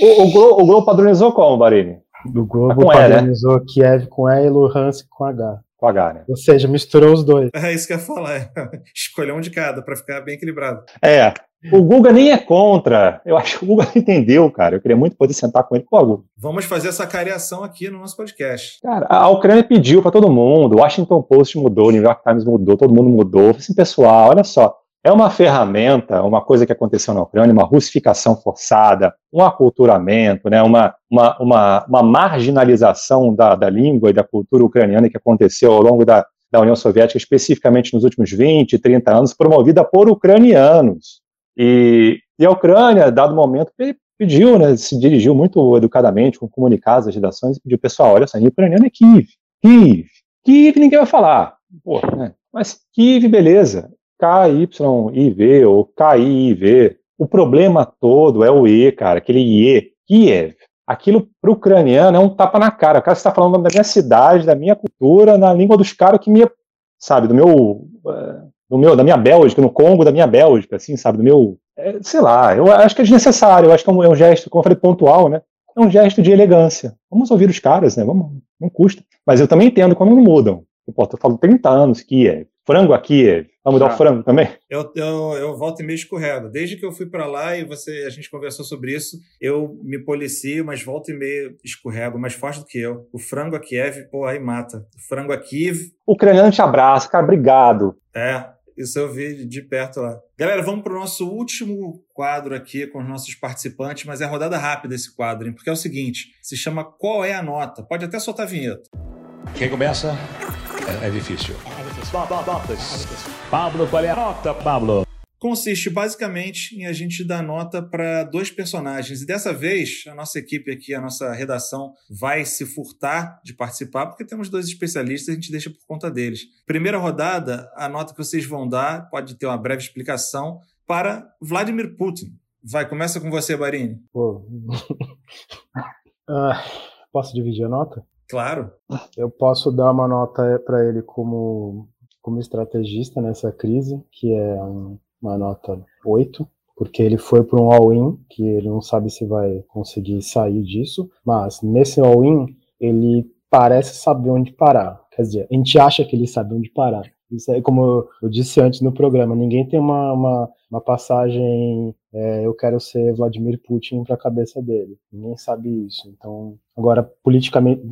O, o, Globo, o Globo padronizou como, Barini? O Globo é, né? padronizou né? Kiev com E e Luhansk com H com H, né? Ou seja, misturou os dois. É isso que eu ia falar. Escolher um de cada para ficar bem equilibrado. É. O Guga nem é contra. Eu acho que o Guga entendeu, cara. Eu queria muito poder sentar com ele. Pô, Guga. Vamos fazer essa cariação aqui no nosso podcast. Cara, a Ucrânia pediu para todo mundo. O Washington Post mudou, o New York Times mudou, todo mundo mudou. Falei assim, pessoal, olha só é uma ferramenta, uma coisa que aconteceu na Ucrânia, uma russificação forçada, um aculturamento, né, uma, uma, uma, uma marginalização da, da língua e da cultura ucraniana que aconteceu ao longo da, da União Soviética, especificamente nos últimos 20, 30 anos, promovida por ucranianos. E, e a Ucrânia, dado momento, pediu, né, se dirigiu muito educadamente, com comunicados às redações, e pediu, pessoal, olha só, a ucraniano é Kiev, Kiev, Kiev ninguém vai falar, né? mas Kiev, beleza, KYIV ou KIIV. O problema todo é o E, cara, aquele IE, Kiev. Aquilo para o ucraniano é um tapa na cara. O cara está falando da minha cidade, da minha cultura, na língua dos caras que me, sabe, do meu, eh, do meu, da minha Bélgica, no Congo, da minha Bélgica, assim, sabe, do meu, é, sei lá. Eu acho que é desnecessário. Eu acho que é um, é um gesto, como eu falei, pontual, né? É um gesto de elegância. Vamos ouvir os caras, né? Vamos, não custa. Mas eu também entendo quando não mudam. Pô, eu falo 30 anos é frango aqui, vamos dar o frango também? Eu, eu, eu volto e meio escorrego. Desde que eu fui para lá e você, a gente conversou sobre isso, eu me policio, mas volto e meio escorrego, mais forte do que eu. O frango a Kiev, pô, aí mata. O frango a Kiev. O ucraniano te abraça, cara, obrigado. É, Isso eu vi de perto lá. Galera, vamos para o nosso último quadro aqui com os nossos participantes, mas é rodada rápida esse quadro, hein? porque é o seguinte: se chama Qual é a Nota? Pode até soltar a vinheta. Quem começa é, é difícil. Pablo, qual é a nota, Pablo? consiste basicamente em a gente dar nota para dois personagens. E dessa vez, a nossa equipe aqui, a nossa redação, vai se furtar de participar, porque temos dois especialistas, a gente deixa por conta deles. Primeira rodada, a nota que vocês vão dar pode ter uma breve explicação para Vladimir Putin. Vai, começa com você, Barini. Pô. ah, posso dividir a nota? Claro. Eu posso dar uma nota para ele como como estrategista nessa crise, que é um uma nota 8, porque ele foi para um all-in, que ele não sabe se vai conseguir sair disso, mas nesse all-in ele parece saber onde parar. Quer dizer, a gente acha que ele sabe onde parar. Isso aí, como eu disse antes no programa, ninguém tem uma, uma, uma passagem, é, eu quero ser Vladimir Putin para a cabeça dele. Ninguém sabe isso. Então, agora, politicamente,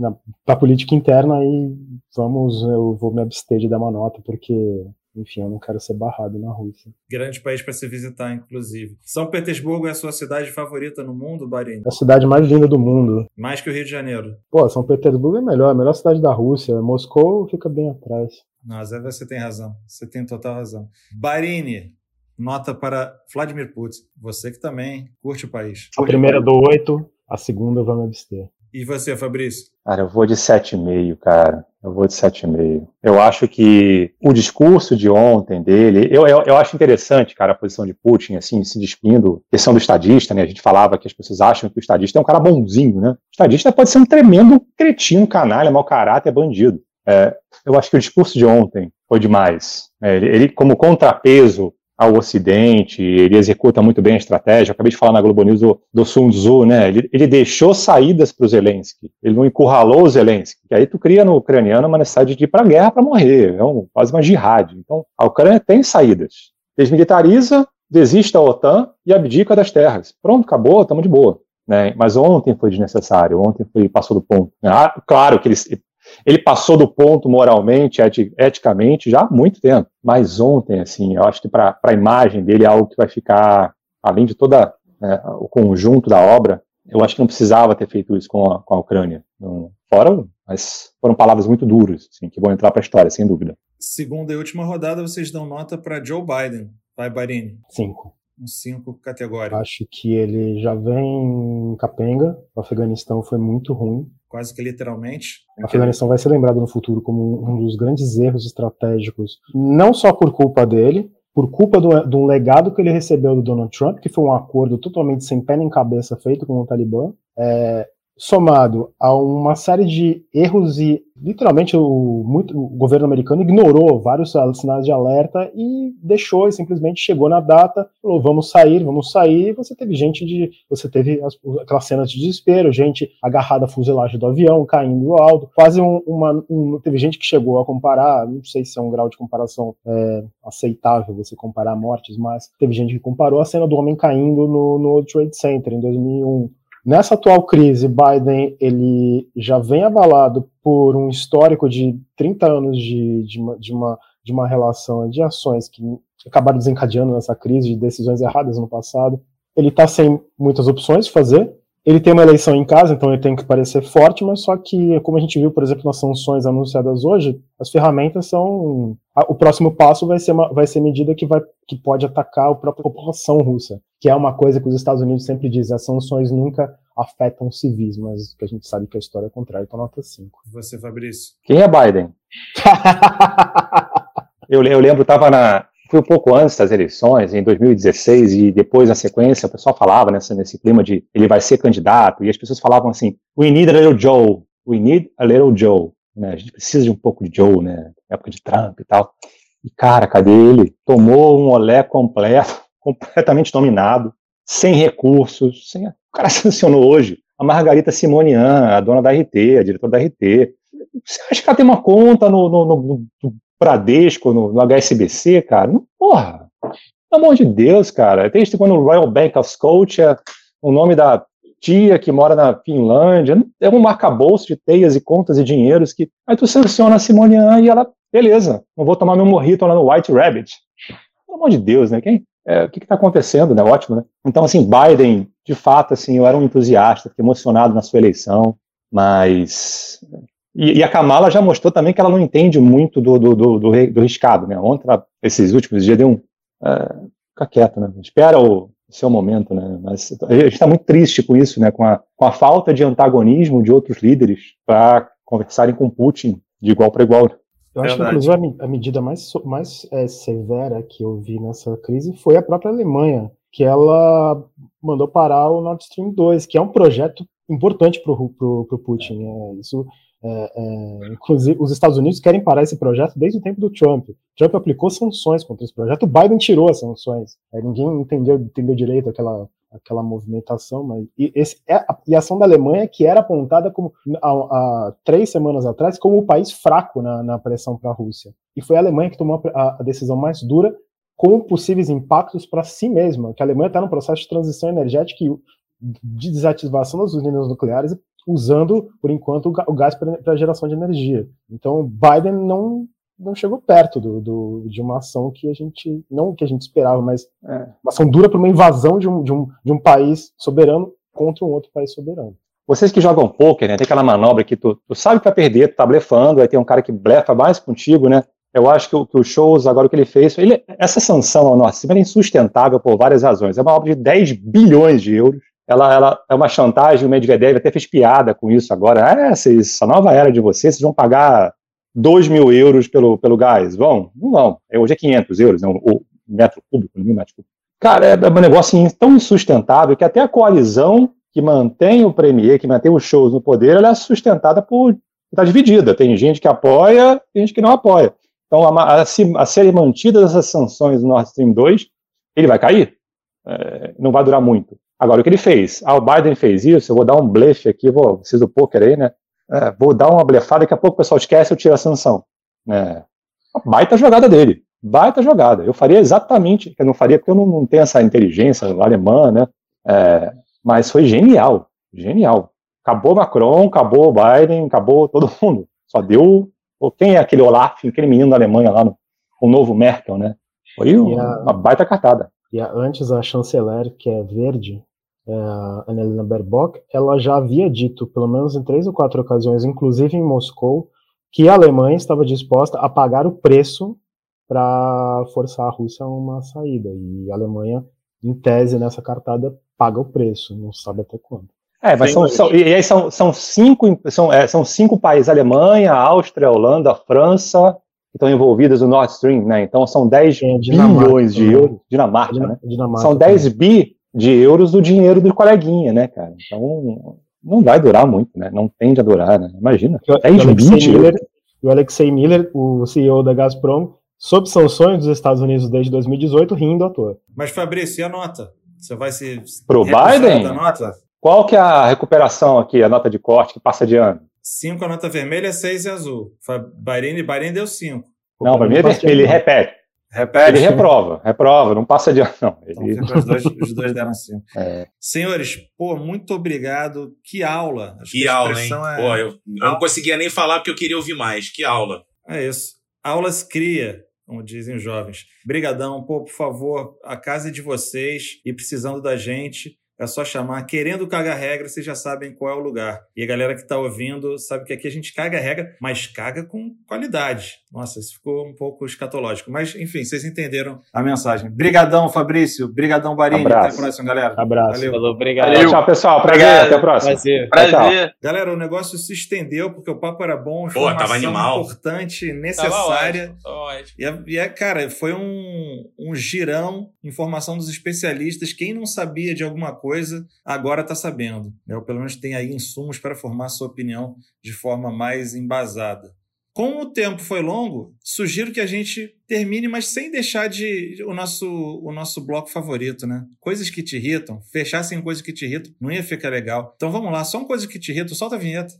para política interna, aí vamos, eu vou me abster de dar uma nota, porque enfim, eu não quero ser barrado na Rússia. Grande país para se visitar, inclusive. São Petersburgo é a sua cidade favorita no mundo, Barini? É a cidade mais linda do mundo. Mais que o Rio de Janeiro. Pô, São Petersburgo é melhor, a melhor cidade da Rússia. Moscou fica bem atrás. Não, Zé, você tem razão. Você tem total razão. Barini, nota para Vladimir Putin. Você que também curte o país. A primeira do 8, a segunda vamos abster. E você, Fabrício? Cara, eu vou de 7,5, cara. Eu vou de 7,5. Eu acho que o discurso de ontem dele, eu, eu, eu, acho interessante, cara, a posição de Putin, assim, se despindo, questão do estadista, né? A gente falava que as pessoas acham que o estadista é um cara bonzinho, né? O estadista pode ser um tremendo cretino, canalha, mau caráter, bandido. É, eu acho que o discurso de ontem foi demais. É, ele, ele, como contrapeso ao Ocidente, ele executa muito bem a estratégia. Eu acabei de falar na Globo News do, do Sun Tzu, né? Ele, ele deixou saídas para o Zelensky, ele não encurralou o Zelensky. E aí tu cria no ucraniano uma necessidade de ir para a guerra para morrer, é um, quase uma jihad. Então, a Ucrânia tem saídas. Desmilitariza, desiste da OTAN e abdica das terras. Pronto, acabou, estamos de boa. Né? Mas ontem foi desnecessário, ontem foi passou do ponto. Ah, claro que ele, ele passou do ponto moralmente, eticamente, já há muito tempo. Mas ontem, assim, eu acho que para a imagem dele é algo que vai ficar, além de toda né, o conjunto da obra, eu acho que não precisava ter feito isso com a, com a Ucrânia. Não, fora, mas foram palavras muito duras, assim, que vão entrar para a história, sem dúvida. Segunda e última rodada, vocês dão nota para Joe Biden. Vai, Barini? Cinco. Um cinco categórico. Acho que ele já vem capenga. O Afeganistão foi muito ruim quase que literalmente. A Afeganistão vai ser lembrado no futuro como um dos grandes erros estratégicos, não só por culpa dele, por culpa do, do legado que ele recebeu do Donald Trump, que foi um acordo totalmente sem pé nem cabeça feito com o Talibã, é, somado a uma série de erros e literalmente o, muito, o governo americano ignorou vários sinais de alerta e deixou e simplesmente chegou na data, falou vamos sair, vamos sair. Você teve gente de, você teve as, aquelas cenas de desespero, gente agarrada à fuselagem do avião, caindo alto, quase um, uma, um, teve gente que chegou a comparar, não sei se é um grau de comparação é, aceitável você comparar mortes, mas teve gente que comparou a cena do homem caindo no, no Trade Center em 2001 Nessa atual crise, Biden ele já vem abalado por um histórico de 30 anos de, de, uma, de, uma, de uma relação de ações que acabaram desencadeando nessa crise de decisões erradas no passado. Ele está sem muitas opções de fazer, ele tem uma eleição em casa, então ele tem que parecer forte, mas só que, como a gente viu, por exemplo, nas sanções anunciadas hoje, as ferramentas são. O próximo passo vai ser, uma, vai ser medida que, vai, que pode atacar a própria população russa, que é uma coisa que os Estados Unidos sempre dizem: as sanções nunca afetam civis, mas que a gente sabe que a história é contrária, então nota 5. Você, Fabrício? Quem é Biden? eu, eu lembro, estava na, foi um pouco antes das eleições, em 2016, e depois, na sequência, o pessoal falava nessa, nesse clima de ele vai ser candidato, e as pessoas falavam assim: We need a little Joe, we need a little Joe. Né? A gente precisa de um pouco de Joe, né? Época de Trump e tal. E, cara, cadê ele? Tomou um olé completo, completamente dominado, sem recursos. Sem... O cara sancionou hoje a Margarita Simonian, a dona da RT, a diretora da RT. Você acha que ela tem uma conta no, no, no, no Bradesco, no, no HSBC, cara. Porra, pelo amor de Deus, cara. Tem isso quando o Royal Bank of Scotia, o nome da tia que mora na Finlândia, é um marcabouço de teias e contas e dinheiros que. Aí tu sanciona a Simone e ela beleza, não vou tomar meu morrito lá no White Rabbit. Pelo amor de Deus, né? Quem, é, o que está acontecendo, né? Ótimo, né? Então, assim, Biden, de fato, assim, eu era um entusiasta, fiquei emocionado na sua eleição, mas e, e, a Kamala já mostrou também que ela não entende muito do, do, do, do, do riscado, né? Ontem, esses últimos dias, deu um. Uh, fica quieto, né? Espera o seu momento, né? Mas a gente está muito triste com isso, né? Com a, com a falta de antagonismo de outros líderes para conversarem com Putin de igual para igual. Eu acho Verdade. que, inclusive, a, medida mais, mais é, severa que eu vi nessa crise foi a própria Alemanha, que ela mandou parar o Nord Stream 2, que é um projeto importante para o Putin. Né? Isso é, é, inclusive, os Estados Unidos querem parar esse projeto desde o tempo do Trump. Trump aplicou sanções contra esse projeto, o Biden tirou as sanções. É, ninguém entendeu, entendeu direito aquela, aquela movimentação, mas e, esse, é e a ação da Alemanha que era apontada como há, três semanas atrás como o país fraco na, na pressão para a Rússia. E foi a Alemanha que tomou a, a decisão mais dura com possíveis impactos para si mesma, que a Alemanha está no processo de transição energética e de desativação das usinas nucleares usando, por enquanto, o gás para geração de energia. Então, Biden não não chegou perto do, do, de uma ação que a gente não que a gente esperava, mas é, uma ação dura para uma invasão de um, de, um, de um país soberano contra um outro país soberano. Vocês que jogam poker, né? Tem aquela manobra que tu, tu sabe que vai perder, tu tá blefando, aí tem um cara que blefa mais contigo, né? Eu acho que o, que o Shows, agora o que ele fez, ele, essa sanção ao Nord Stream é insustentável por várias razões. É uma obra de 10 bilhões de euros, ela, ela é uma chantagem, o Medvedev até fez piada com isso agora. Ah, essa nova era de vocês, vocês vão pagar 2 mil euros pelo, pelo gás. Vão? Não vão. É, hoje é 500 euros, né, o metro cúbico, mil metros cúbicos. Cara, é, é um negócio assim, tão insustentável que até a coalizão que mantém o Premier, que mantém os shows no poder, ela é sustentada por. está dividida. Tem gente que apoia, tem gente que não apoia. Então, a, a, a ser mantidas essas sanções do Nord Stream 2, ele vai cair. É, não vai durar muito. Agora, o que ele fez? Ah, o Biden fez isso, eu vou dar um blefe aqui, vou, preciso do poker aí, né? É, vou dar uma blefada, daqui a pouco o pessoal esquece, eu tiro a sanção. É, baita jogada dele, baita jogada. Eu faria exatamente, eu não faria porque eu não, não tenho essa inteligência alemã, né? É, mas foi genial, genial. Acabou Macron, acabou Biden, acabou todo mundo. Só deu. Quem é aquele Olaf, aquele menino da Alemanha lá, no, o novo Merkel, né? Foi uma, uma baita cartada. E a, antes a chanceler, que é verde, é, a Annalena Baerbock, ela já havia dito, pelo menos em três ou quatro ocasiões, inclusive em Moscou, que a Alemanha estava disposta a pagar o preço para forçar a Rússia a uma saída. E a Alemanha, em tese, nessa cartada, paga o preço, não sabe até quando. É, mas são, são, e aí são, são cinco são, é, são cinco países: Alemanha, Áustria, Holanda, França, que estão envolvidas no Nord Stream, né? Então são 10 é, bilhões de euros, Dinamarca, né? Dinamarca, são 10 bi de euros do dinheiro do coleguinha, né, cara? Então não vai durar muito, né? Não tende a durar, né? Imagina, 10 bi de euros. O Alexei Miller, o CEO da Gazprom, sob sanções dos Estados Unidos desde 2018, rindo à toa. Mas Fabrício, e a nota? Você vai se pro Biden? Qual que é a recuperação aqui, a nota de corte que passa de ano? 5 a nota vermelha, 6 e azul. Bahrein, Bahrein deu 5. Não, para mim ele repete. Repete. Ele reprova, reprova, não passa de ano, não. Ele... Então, os, dois, os dois deram 5. É. Senhores, pô, muito obrigado. Que aula. Acho que, que aula, hein? É... Pô, eu, eu não conseguia nem falar porque eu queria ouvir mais. Que aula. É isso. Aulas cria, como dizem os jovens. Brigadão, pô, por favor, a casa é de vocês e precisando da gente é só chamar. Querendo cagar regra, vocês já sabem qual é o lugar. E a galera que está ouvindo sabe que aqui a gente caga regra, mas caga com qualidade. Nossa, isso ficou um pouco escatológico. Mas, enfim, vocês entenderam a mensagem. Brigadão, Fabrício. Brigadão, Barini. Abraço. Até a próxima, galera. Abraço. Valeu. Falou, obrigado. Valeu. Tchau, pessoal. Prazer. Obrigado. Até a próxima. Prazer. Prazer. Galera, o negócio se estendeu porque o papo era bom. Pô, tava animal. importante, necessária. Tava ótimo, tava ótimo. E, é, e é, cara, foi um, um girão, informação dos especialistas. Quem não sabia de alguma coisa, agora está sabendo. Né? Ou pelo menos tem aí insumos para formar sua opinião de forma mais embasada. Como o tempo foi longo, sugiro que a gente termine, mas sem deixar de o nosso, o nosso bloco favorito, né? Coisas que te irritam. Fechar sem coisas que te irritam não ia ficar legal. Então vamos lá, só uma coisa que te irrita, solta a vinheta.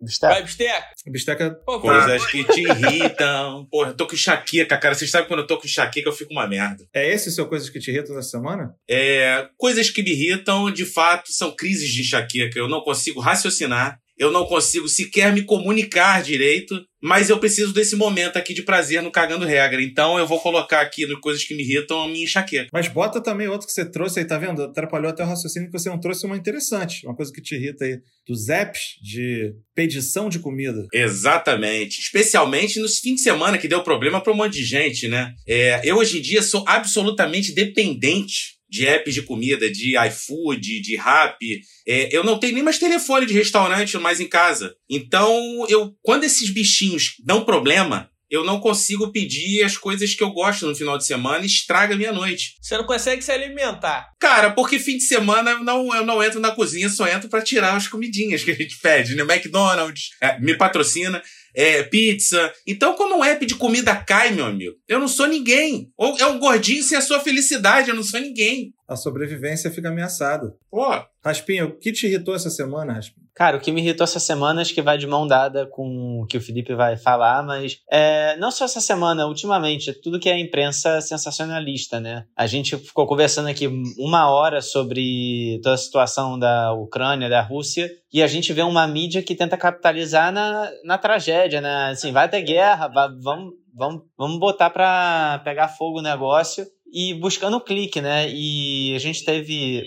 Bisteca. Vai, Bisteca. Bisteca. Pô, Coisas que te irritam. Porra, eu tô com enxaqueca, cara. Vocês sabem quando eu tô com enxaqueca, eu fico uma merda. É esse o seu Coisas que te irritam essa semana? É. Coisas que me irritam, de fato, são crises de enxaqueca. Eu não consigo raciocinar. Eu não consigo sequer me comunicar direito, mas eu preciso desse momento aqui de prazer no Cagando Regra. Então eu vou colocar aqui no coisas que me irritam a minha enxaqueca. Mas bota também outro que você trouxe aí, tá vendo? Atrapalhou até o raciocínio que você não trouxe uma interessante. Uma coisa que te irrita aí. Dos apps de pedição de comida. Exatamente. Especialmente nos fins de semana que deu problema para um monte de gente, né? É, eu hoje em dia sou absolutamente dependente de apps de comida, de iFood, de Rappi. É, eu não tenho nem mais telefone de restaurante mais em casa. Então, eu quando esses bichinhos dão problema, eu não consigo pedir as coisas que eu gosto no final de semana e estraga a minha noite. Você não consegue se alimentar. Cara, porque fim de semana eu não, eu não entro na cozinha, só entro para tirar as comidinhas que a gente pede, né? McDonald's é, me patrocina é, pizza. Então, quando um app de comida cai, meu amigo, eu não sou ninguém. Ou é um gordinho sem a sua felicidade, eu não sou ninguém. A sobrevivência fica ameaçada. Pô. Raspinho, o que te irritou essa semana, Raspinho? Cara, o que me irritou essa semana, acho que vai de mão dada com o que o Felipe vai falar, mas é, não só essa semana, ultimamente, tudo que é imprensa sensacionalista, né? A gente ficou conversando aqui uma hora sobre toda a situação da Ucrânia, da Rússia, e a gente vê uma mídia que tenta capitalizar na, na tragédia, né? Assim, vai ter guerra, vai, vamos, vamos, vamos botar para pegar fogo o negócio e buscando clique, né? E a gente teve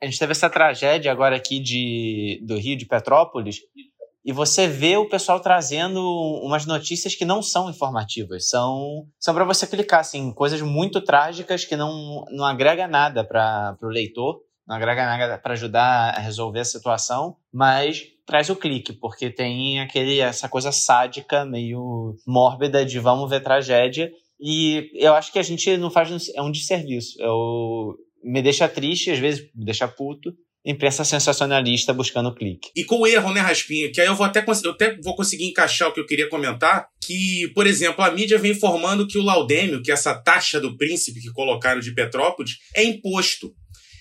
a gente teve essa tragédia agora aqui de, do Rio de Petrópolis, e você vê o pessoal trazendo umas notícias que não são informativas, são, são para você clicar, assim, coisas muito trágicas que não, não agrega nada para o leitor, não agrega nada para ajudar a resolver a situação, mas traz o clique, porque tem aquele, essa coisa sádica, meio mórbida de vamos ver tragédia, e eu acho que a gente não faz é um desserviço. Eu, me deixa triste, às vezes me deixa puto. Imprensa sensacionalista buscando clique. E com erro, né, Raspinha? Que aí eu vou até, eu até vou conseguir encaixar o que eu queria comentar. Que, por exemplo, a mídia vem informando que o laudêmio, que é essa taxa do príncipe que colocaram de Petrópolis, é imposto.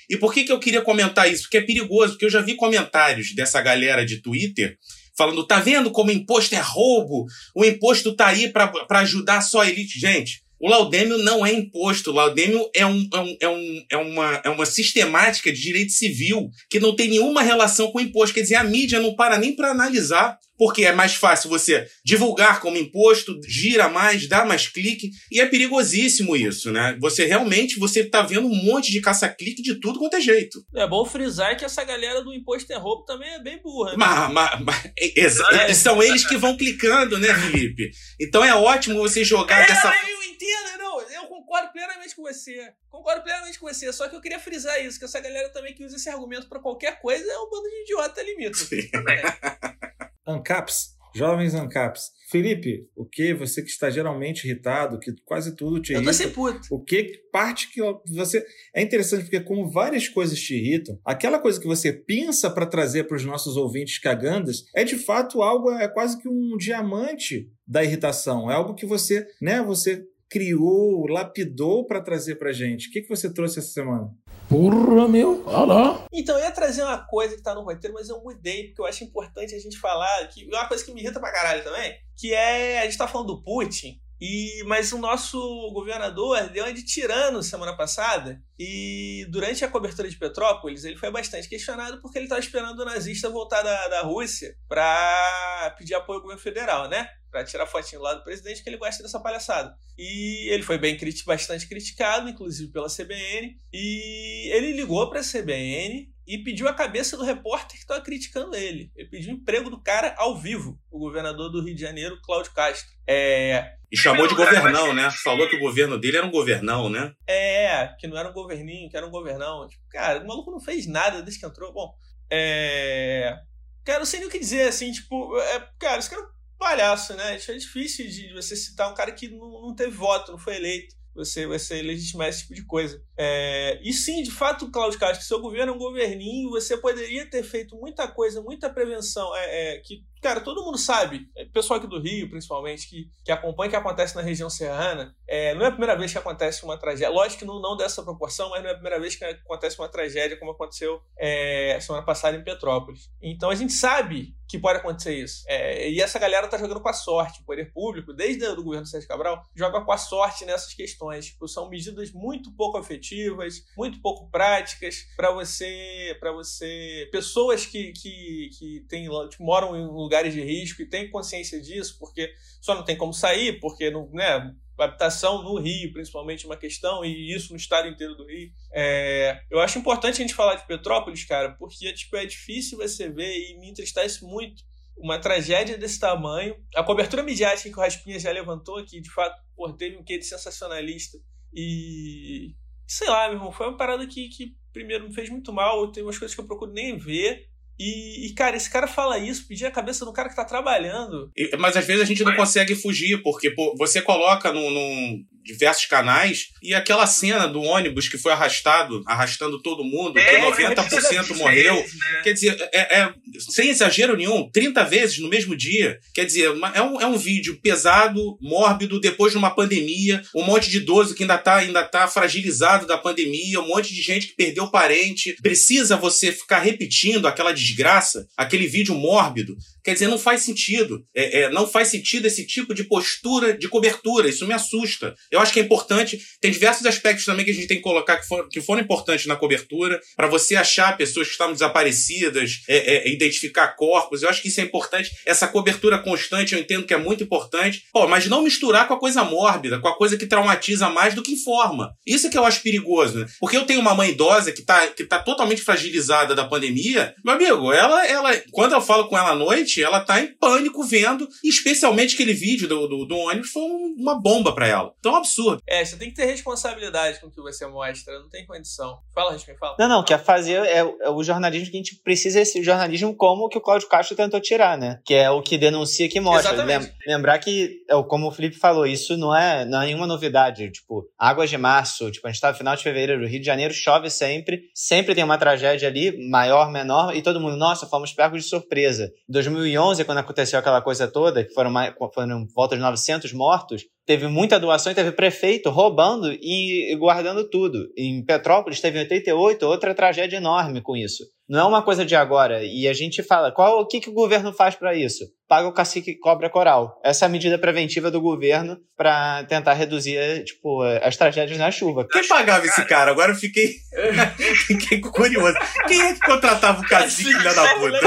E por que, que eu queria comentar isso? Porque é perigoso, porque eu já vi comentários dessa galera de Twitter falando: tá vendo como imposto é roubo? O imposto tá aí para ajudar só a elite. Gente, o laudêmio não é imposto. O laudêmio é, um, é, um, é, um, é, uma, é uma sistemática de direito civil que não tem nenhuma relação com o imposto. Quer dizer, a mídia não para nem para analisar porque é mais fácil você divulgar como imposto, gira mais, dá mais clique, e é perigosíssimo isso, né? Você realmente você tá vendo um monte de caça-clique de tudo quanto é jeito. É bom frisar que essa galera do imposto é roubo também é bem burra. Né? Mas, mas, mas é, são eles que vão clicando, né, Felipe? Então é ótimo você jogar é, dessa. Eu entendo, não, eu concordo plenamente com você. Concordo plenamente com você, só que eu queria frisar isso, que essa galera também que usa esse argumento para qualquer coisa é um bando de idiota limito. ANCAPs, jovens ANCAPs. Felipe, o que você que está geralmente irritado, que quase tudo te irrita. Eu tô sem puto. O que parte que você é interessante porque como várias coisas te irritam, aquela coisa que você pensa para trazer para os nossos ouvintes cagandas é de fato algo é quase que um diamante da irritação. É algo que você, né, você criou, lapidou para trazer para gente. O que que você trouxe essa semana? Porra, meu, olha lá. Então, eu ia trazer uma coisa que tá no roteiro, mas eu mudei, porque eu acho importante a gente falar, que uma coisa que me irrita pra caralho também, que é, a gente tá falando do Putin, e, mas o nosso governador deu uma de tirano semana passada e durante a cobertura de Petrópolis ele foi bastante questionado porque ele estava esperando o nazista voltar da, da Rússia para pedir apoio ao governo federal, né? Para tirar fotinho lá do presidente que ele gosta dessa palhaçada. E ele foi bem bastante criticado, inclusive pela CBN. E ele ligou para a CBN e pediu a cabeça do repórter que estava criticando ele. Ele pediu o emprego do cara ao vivo, o governador do Rio de Janeiro, Cláudio Castro. É... E chamou de governão, né? Falou que o governo dele era um governão, né? É, que não era um governinho, que era um governão. Tipo, cara, o maluco não fez nada desde que entrou. Bom, é. Cara, não sei nem o que dizer, assim, tipo, é... cara, esse cara é um palhaço, né? É difícil de você citar um cara que não, não teve voto, não foi eleito você, você legitimar esse tipo de coisa. É, e sim, de fato, Cláudio Castro, seu governo é um governinho, você poderia ter feito muita coisa, muita prevenção, é, é, que cara, todo mundo sabe, é, pessoal aqui do Rio, principalmente, que, que acompanha o que acontece na região serrana, é, não é a primeira vez que acontece uma tragédia. Lógico que não, não dessa proporção, mas não é a primeira vez que acontece uma tragédia como aconteceu é, semana passada em Petrópolis. Então a gente sabe que pode acontecer isso. É, e essa galera tá jogando com a sorte. O poder público, desde o governo Sérgio Cabral, joga com a sorte nessas questões. Tipo, são medidas muito pouco afetivas, muito pouco práticas para você, para você, pessoas que, que, que tem, tipo, moram em lugares de risco e têm consciência disso, porque só não tem como sair, porque não, né, habitação no Rio, principalmente, uma questão, e isso no estado inteiro do Rio. É, eu acho importante a gente falar de Petrópolis, cara, porque tipo, é difícil você ver e me entristece muito uma tragédia desse tamanho. A cobertura midiática que o Raspinha já levantou, que de fato pô, teve um quê de sensacionalista. E sei lá, meu irmão, foi uma parada que, que primeiro me fez muito mal. Tem umas coisas que eu procuro nem ver. E, e, cara, esse cara fala isso, pedir a cabeça do cara que tá trabalhando. E, mas às vezes a gente não consegue fugir, porque pô, você coloca num, num, diversos canais e aquela cena do ônibus que foi arrastado, arrastando todo mundo, é, que 90% morreu. Vezes, né? Quer dizer, é, é, sem exagero nenhum, 30 vezes no mesmo dia. Quer dizer, é um, é um vídeo pesado, mórbido, depois de uma pandemia, um monte de idoso que ainda tá, ainda tá fragilizado da pandemia, um monte de gente que perdeu parente. Precisa você ficar repetindo aquela desgraça, aquele vídeo mórbido. Quer dizer, não faz sentido. É, é, não faz sentido esse tipo de postura de cobertura. Isso me assusta. Eu acho que é importante. Tem diversos aspectos também que a gente tem que colocar que, for, que foram importantes na cobertura, para você achar pessoas que estavam desaparecidas, é, é, identificar corpos. Eu acho que isso é importante. Essa cobertura constante eu entendo que é muito importante. Pô, mas não misturar com a coisa mórbida, com a coisa que traumatiza mais do que informa. Isso é que eu acho perigoso, né? Porque eu tenho uma mãe idosa que tá, que tá totalmente fragilizada da pandemia. Meu amigo, ela, ela, quando eu falo com ela à noite, ela tá em pânico vendo, especialmente aquele vídeo do, do, do ônibus foi uma bomba para ela. Então absurdo. É, você tem que ter responsabilidade com o que você mostra, não tem condição. Fala, Risco, fala. Não, não, quer fazer é, é, o jornalismo que a gente precisa, esse jornalismo como o que o Cláudio Castro tentou tirar, né? Que é o que denuncia que mostra. Exatamente. Lembrar que, é, como o Felipe falou, isso não é, não é nenhuma novidade. Tipo, águas de março, tipo, a gente tá no final de fevereiro, Rio de Janeiro chove sempre, sempre tem uma tragédia ali, maior, menor, e todo mundo, nossa, fomos pegos de surpresa. 2000 2011, quando aconteceu aquela coisa toda, que foram, mais, foram volta de 900 mortos, teve muita doação teve prefeito roubando e guardando tudo. Em Petrópolis teve 88, outra tragédia enorme com isso. Não é uma coisa de agora. E a gente fala, qual o que, que o governo faz para isso? Paga o cacique cobra coral. Essa é a medida preventiva do governo para tentar reduzir, tipo, as tragédias na chuva. Quem pagava esse cara? Agora eu fiquei, fiquei curioso. Quem é que contratava o cacique, filha da puta?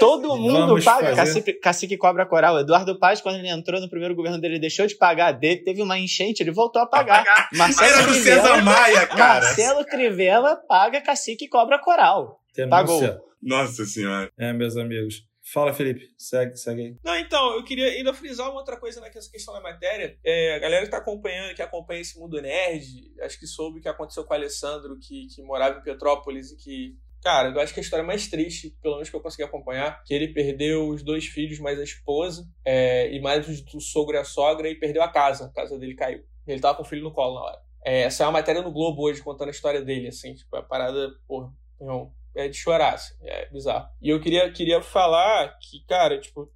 Todo mundo Vamos paga cacique, cacique cobra coral. Eduardo Paz, quando ele entrou no primeiro governo dele, deixou de pagar dele, teve uma enchente, ele voltou a pagar. Marcelo Era do Crivella, César Maia, cara. Marcelo Crivella paga cacique cobra coral. Pagou. Nossa senhora. É, meus amigos. Fala, Felipe. Segue, segue aí. Não, então, eu queria ainda frisar uma outra coisa nessa questão da matéria. É, a galera que tá acompanhando, que acompanha esse mundo nerd, acho que soube o que aconteceu com o Alessandro, que, que morava em Petrópolis e que. Cara, eu acho que a história mais triste, pelo menos que eu consegui acompanhar, que ele perdeu os dois filhos, mais a esposa, é, e mais o sogro e a sogra, e perdeu a casa. A casa dele caiu. Ele tava com o filho no colo na hora. É, essa é uma matéria no Globo hoje, contando a história dele, assim, tipo, a parada, pô, irmão, é de chorar, assim, é bizarro. E eu queria, queria falar que, cara, tipo,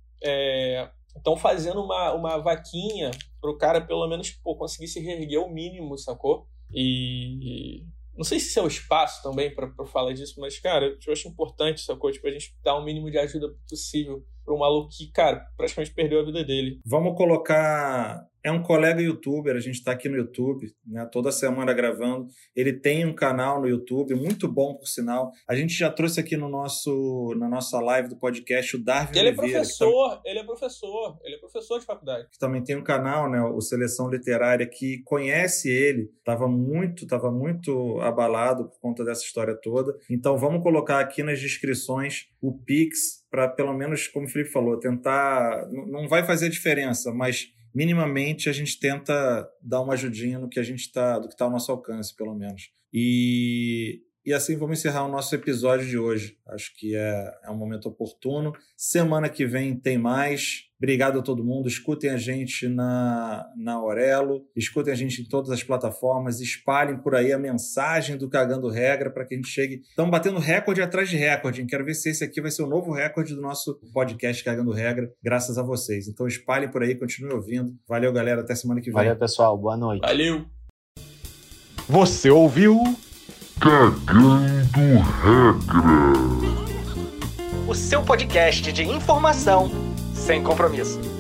estão é, fazendo uma, uma vaquinha pro cara pelo menos pô, conseguir se reerguer o mínimo, sacou? E não sei se é o espaço também para falar disso, mas, cara, eu acho importante, sacou? Tipo, a gente dar o mínimo de ajuda possível para um maluco que, cara, praticamente perdeu a vida dele. Vamos colocar é um colega youtuber, a gente está aqui no YouTube, né, toda semana gravando. Ele tem um canal no YouTube, muito bom, por sinal. A gente já trouxe aqui no nosso, na nossa live do podcast o Darwin Ele é Oliveira, é professor, tá... ele é professor, ele é professor de faculdade. Que também tem um canal, né, o Seleção Literária, que conhece ele, estava muito, tava muito abalado por conta dessa história toda. Então vamos colocar aqui nas descrições o Pix para pelo menos, como o Felipe falou, tentar. Não vai fazer diferença, mas minimamente a gente tenta dar uma ajudinha no que a gente está, do que está ao nosso alcance, pelo menos. E, E assim vamos encerrar o nosso episódio de hoje. Acho que é, é um momento oportuno. Semana que vem tem mais. Obrigado a todo mundo. Escutem a gente na, na Aurelo, escutem a gente em todas as plataformas, espalhem por aí a mensagem do Cagando Regra para que a gente chegue. Estamos batendo recorde atrás de recorde. Quero ver se esse aqui vai ser o novo recorde do nosso podcast Cagando Regra, graças a vocês. Então espalhem por aí, continue ouvindo. Valeu, galera. Até semana que vem. Valeu, pessoal. Boa noite. Valeu. Você ouviu? Cagando Regra. O seu podcast de informação sem compromisso.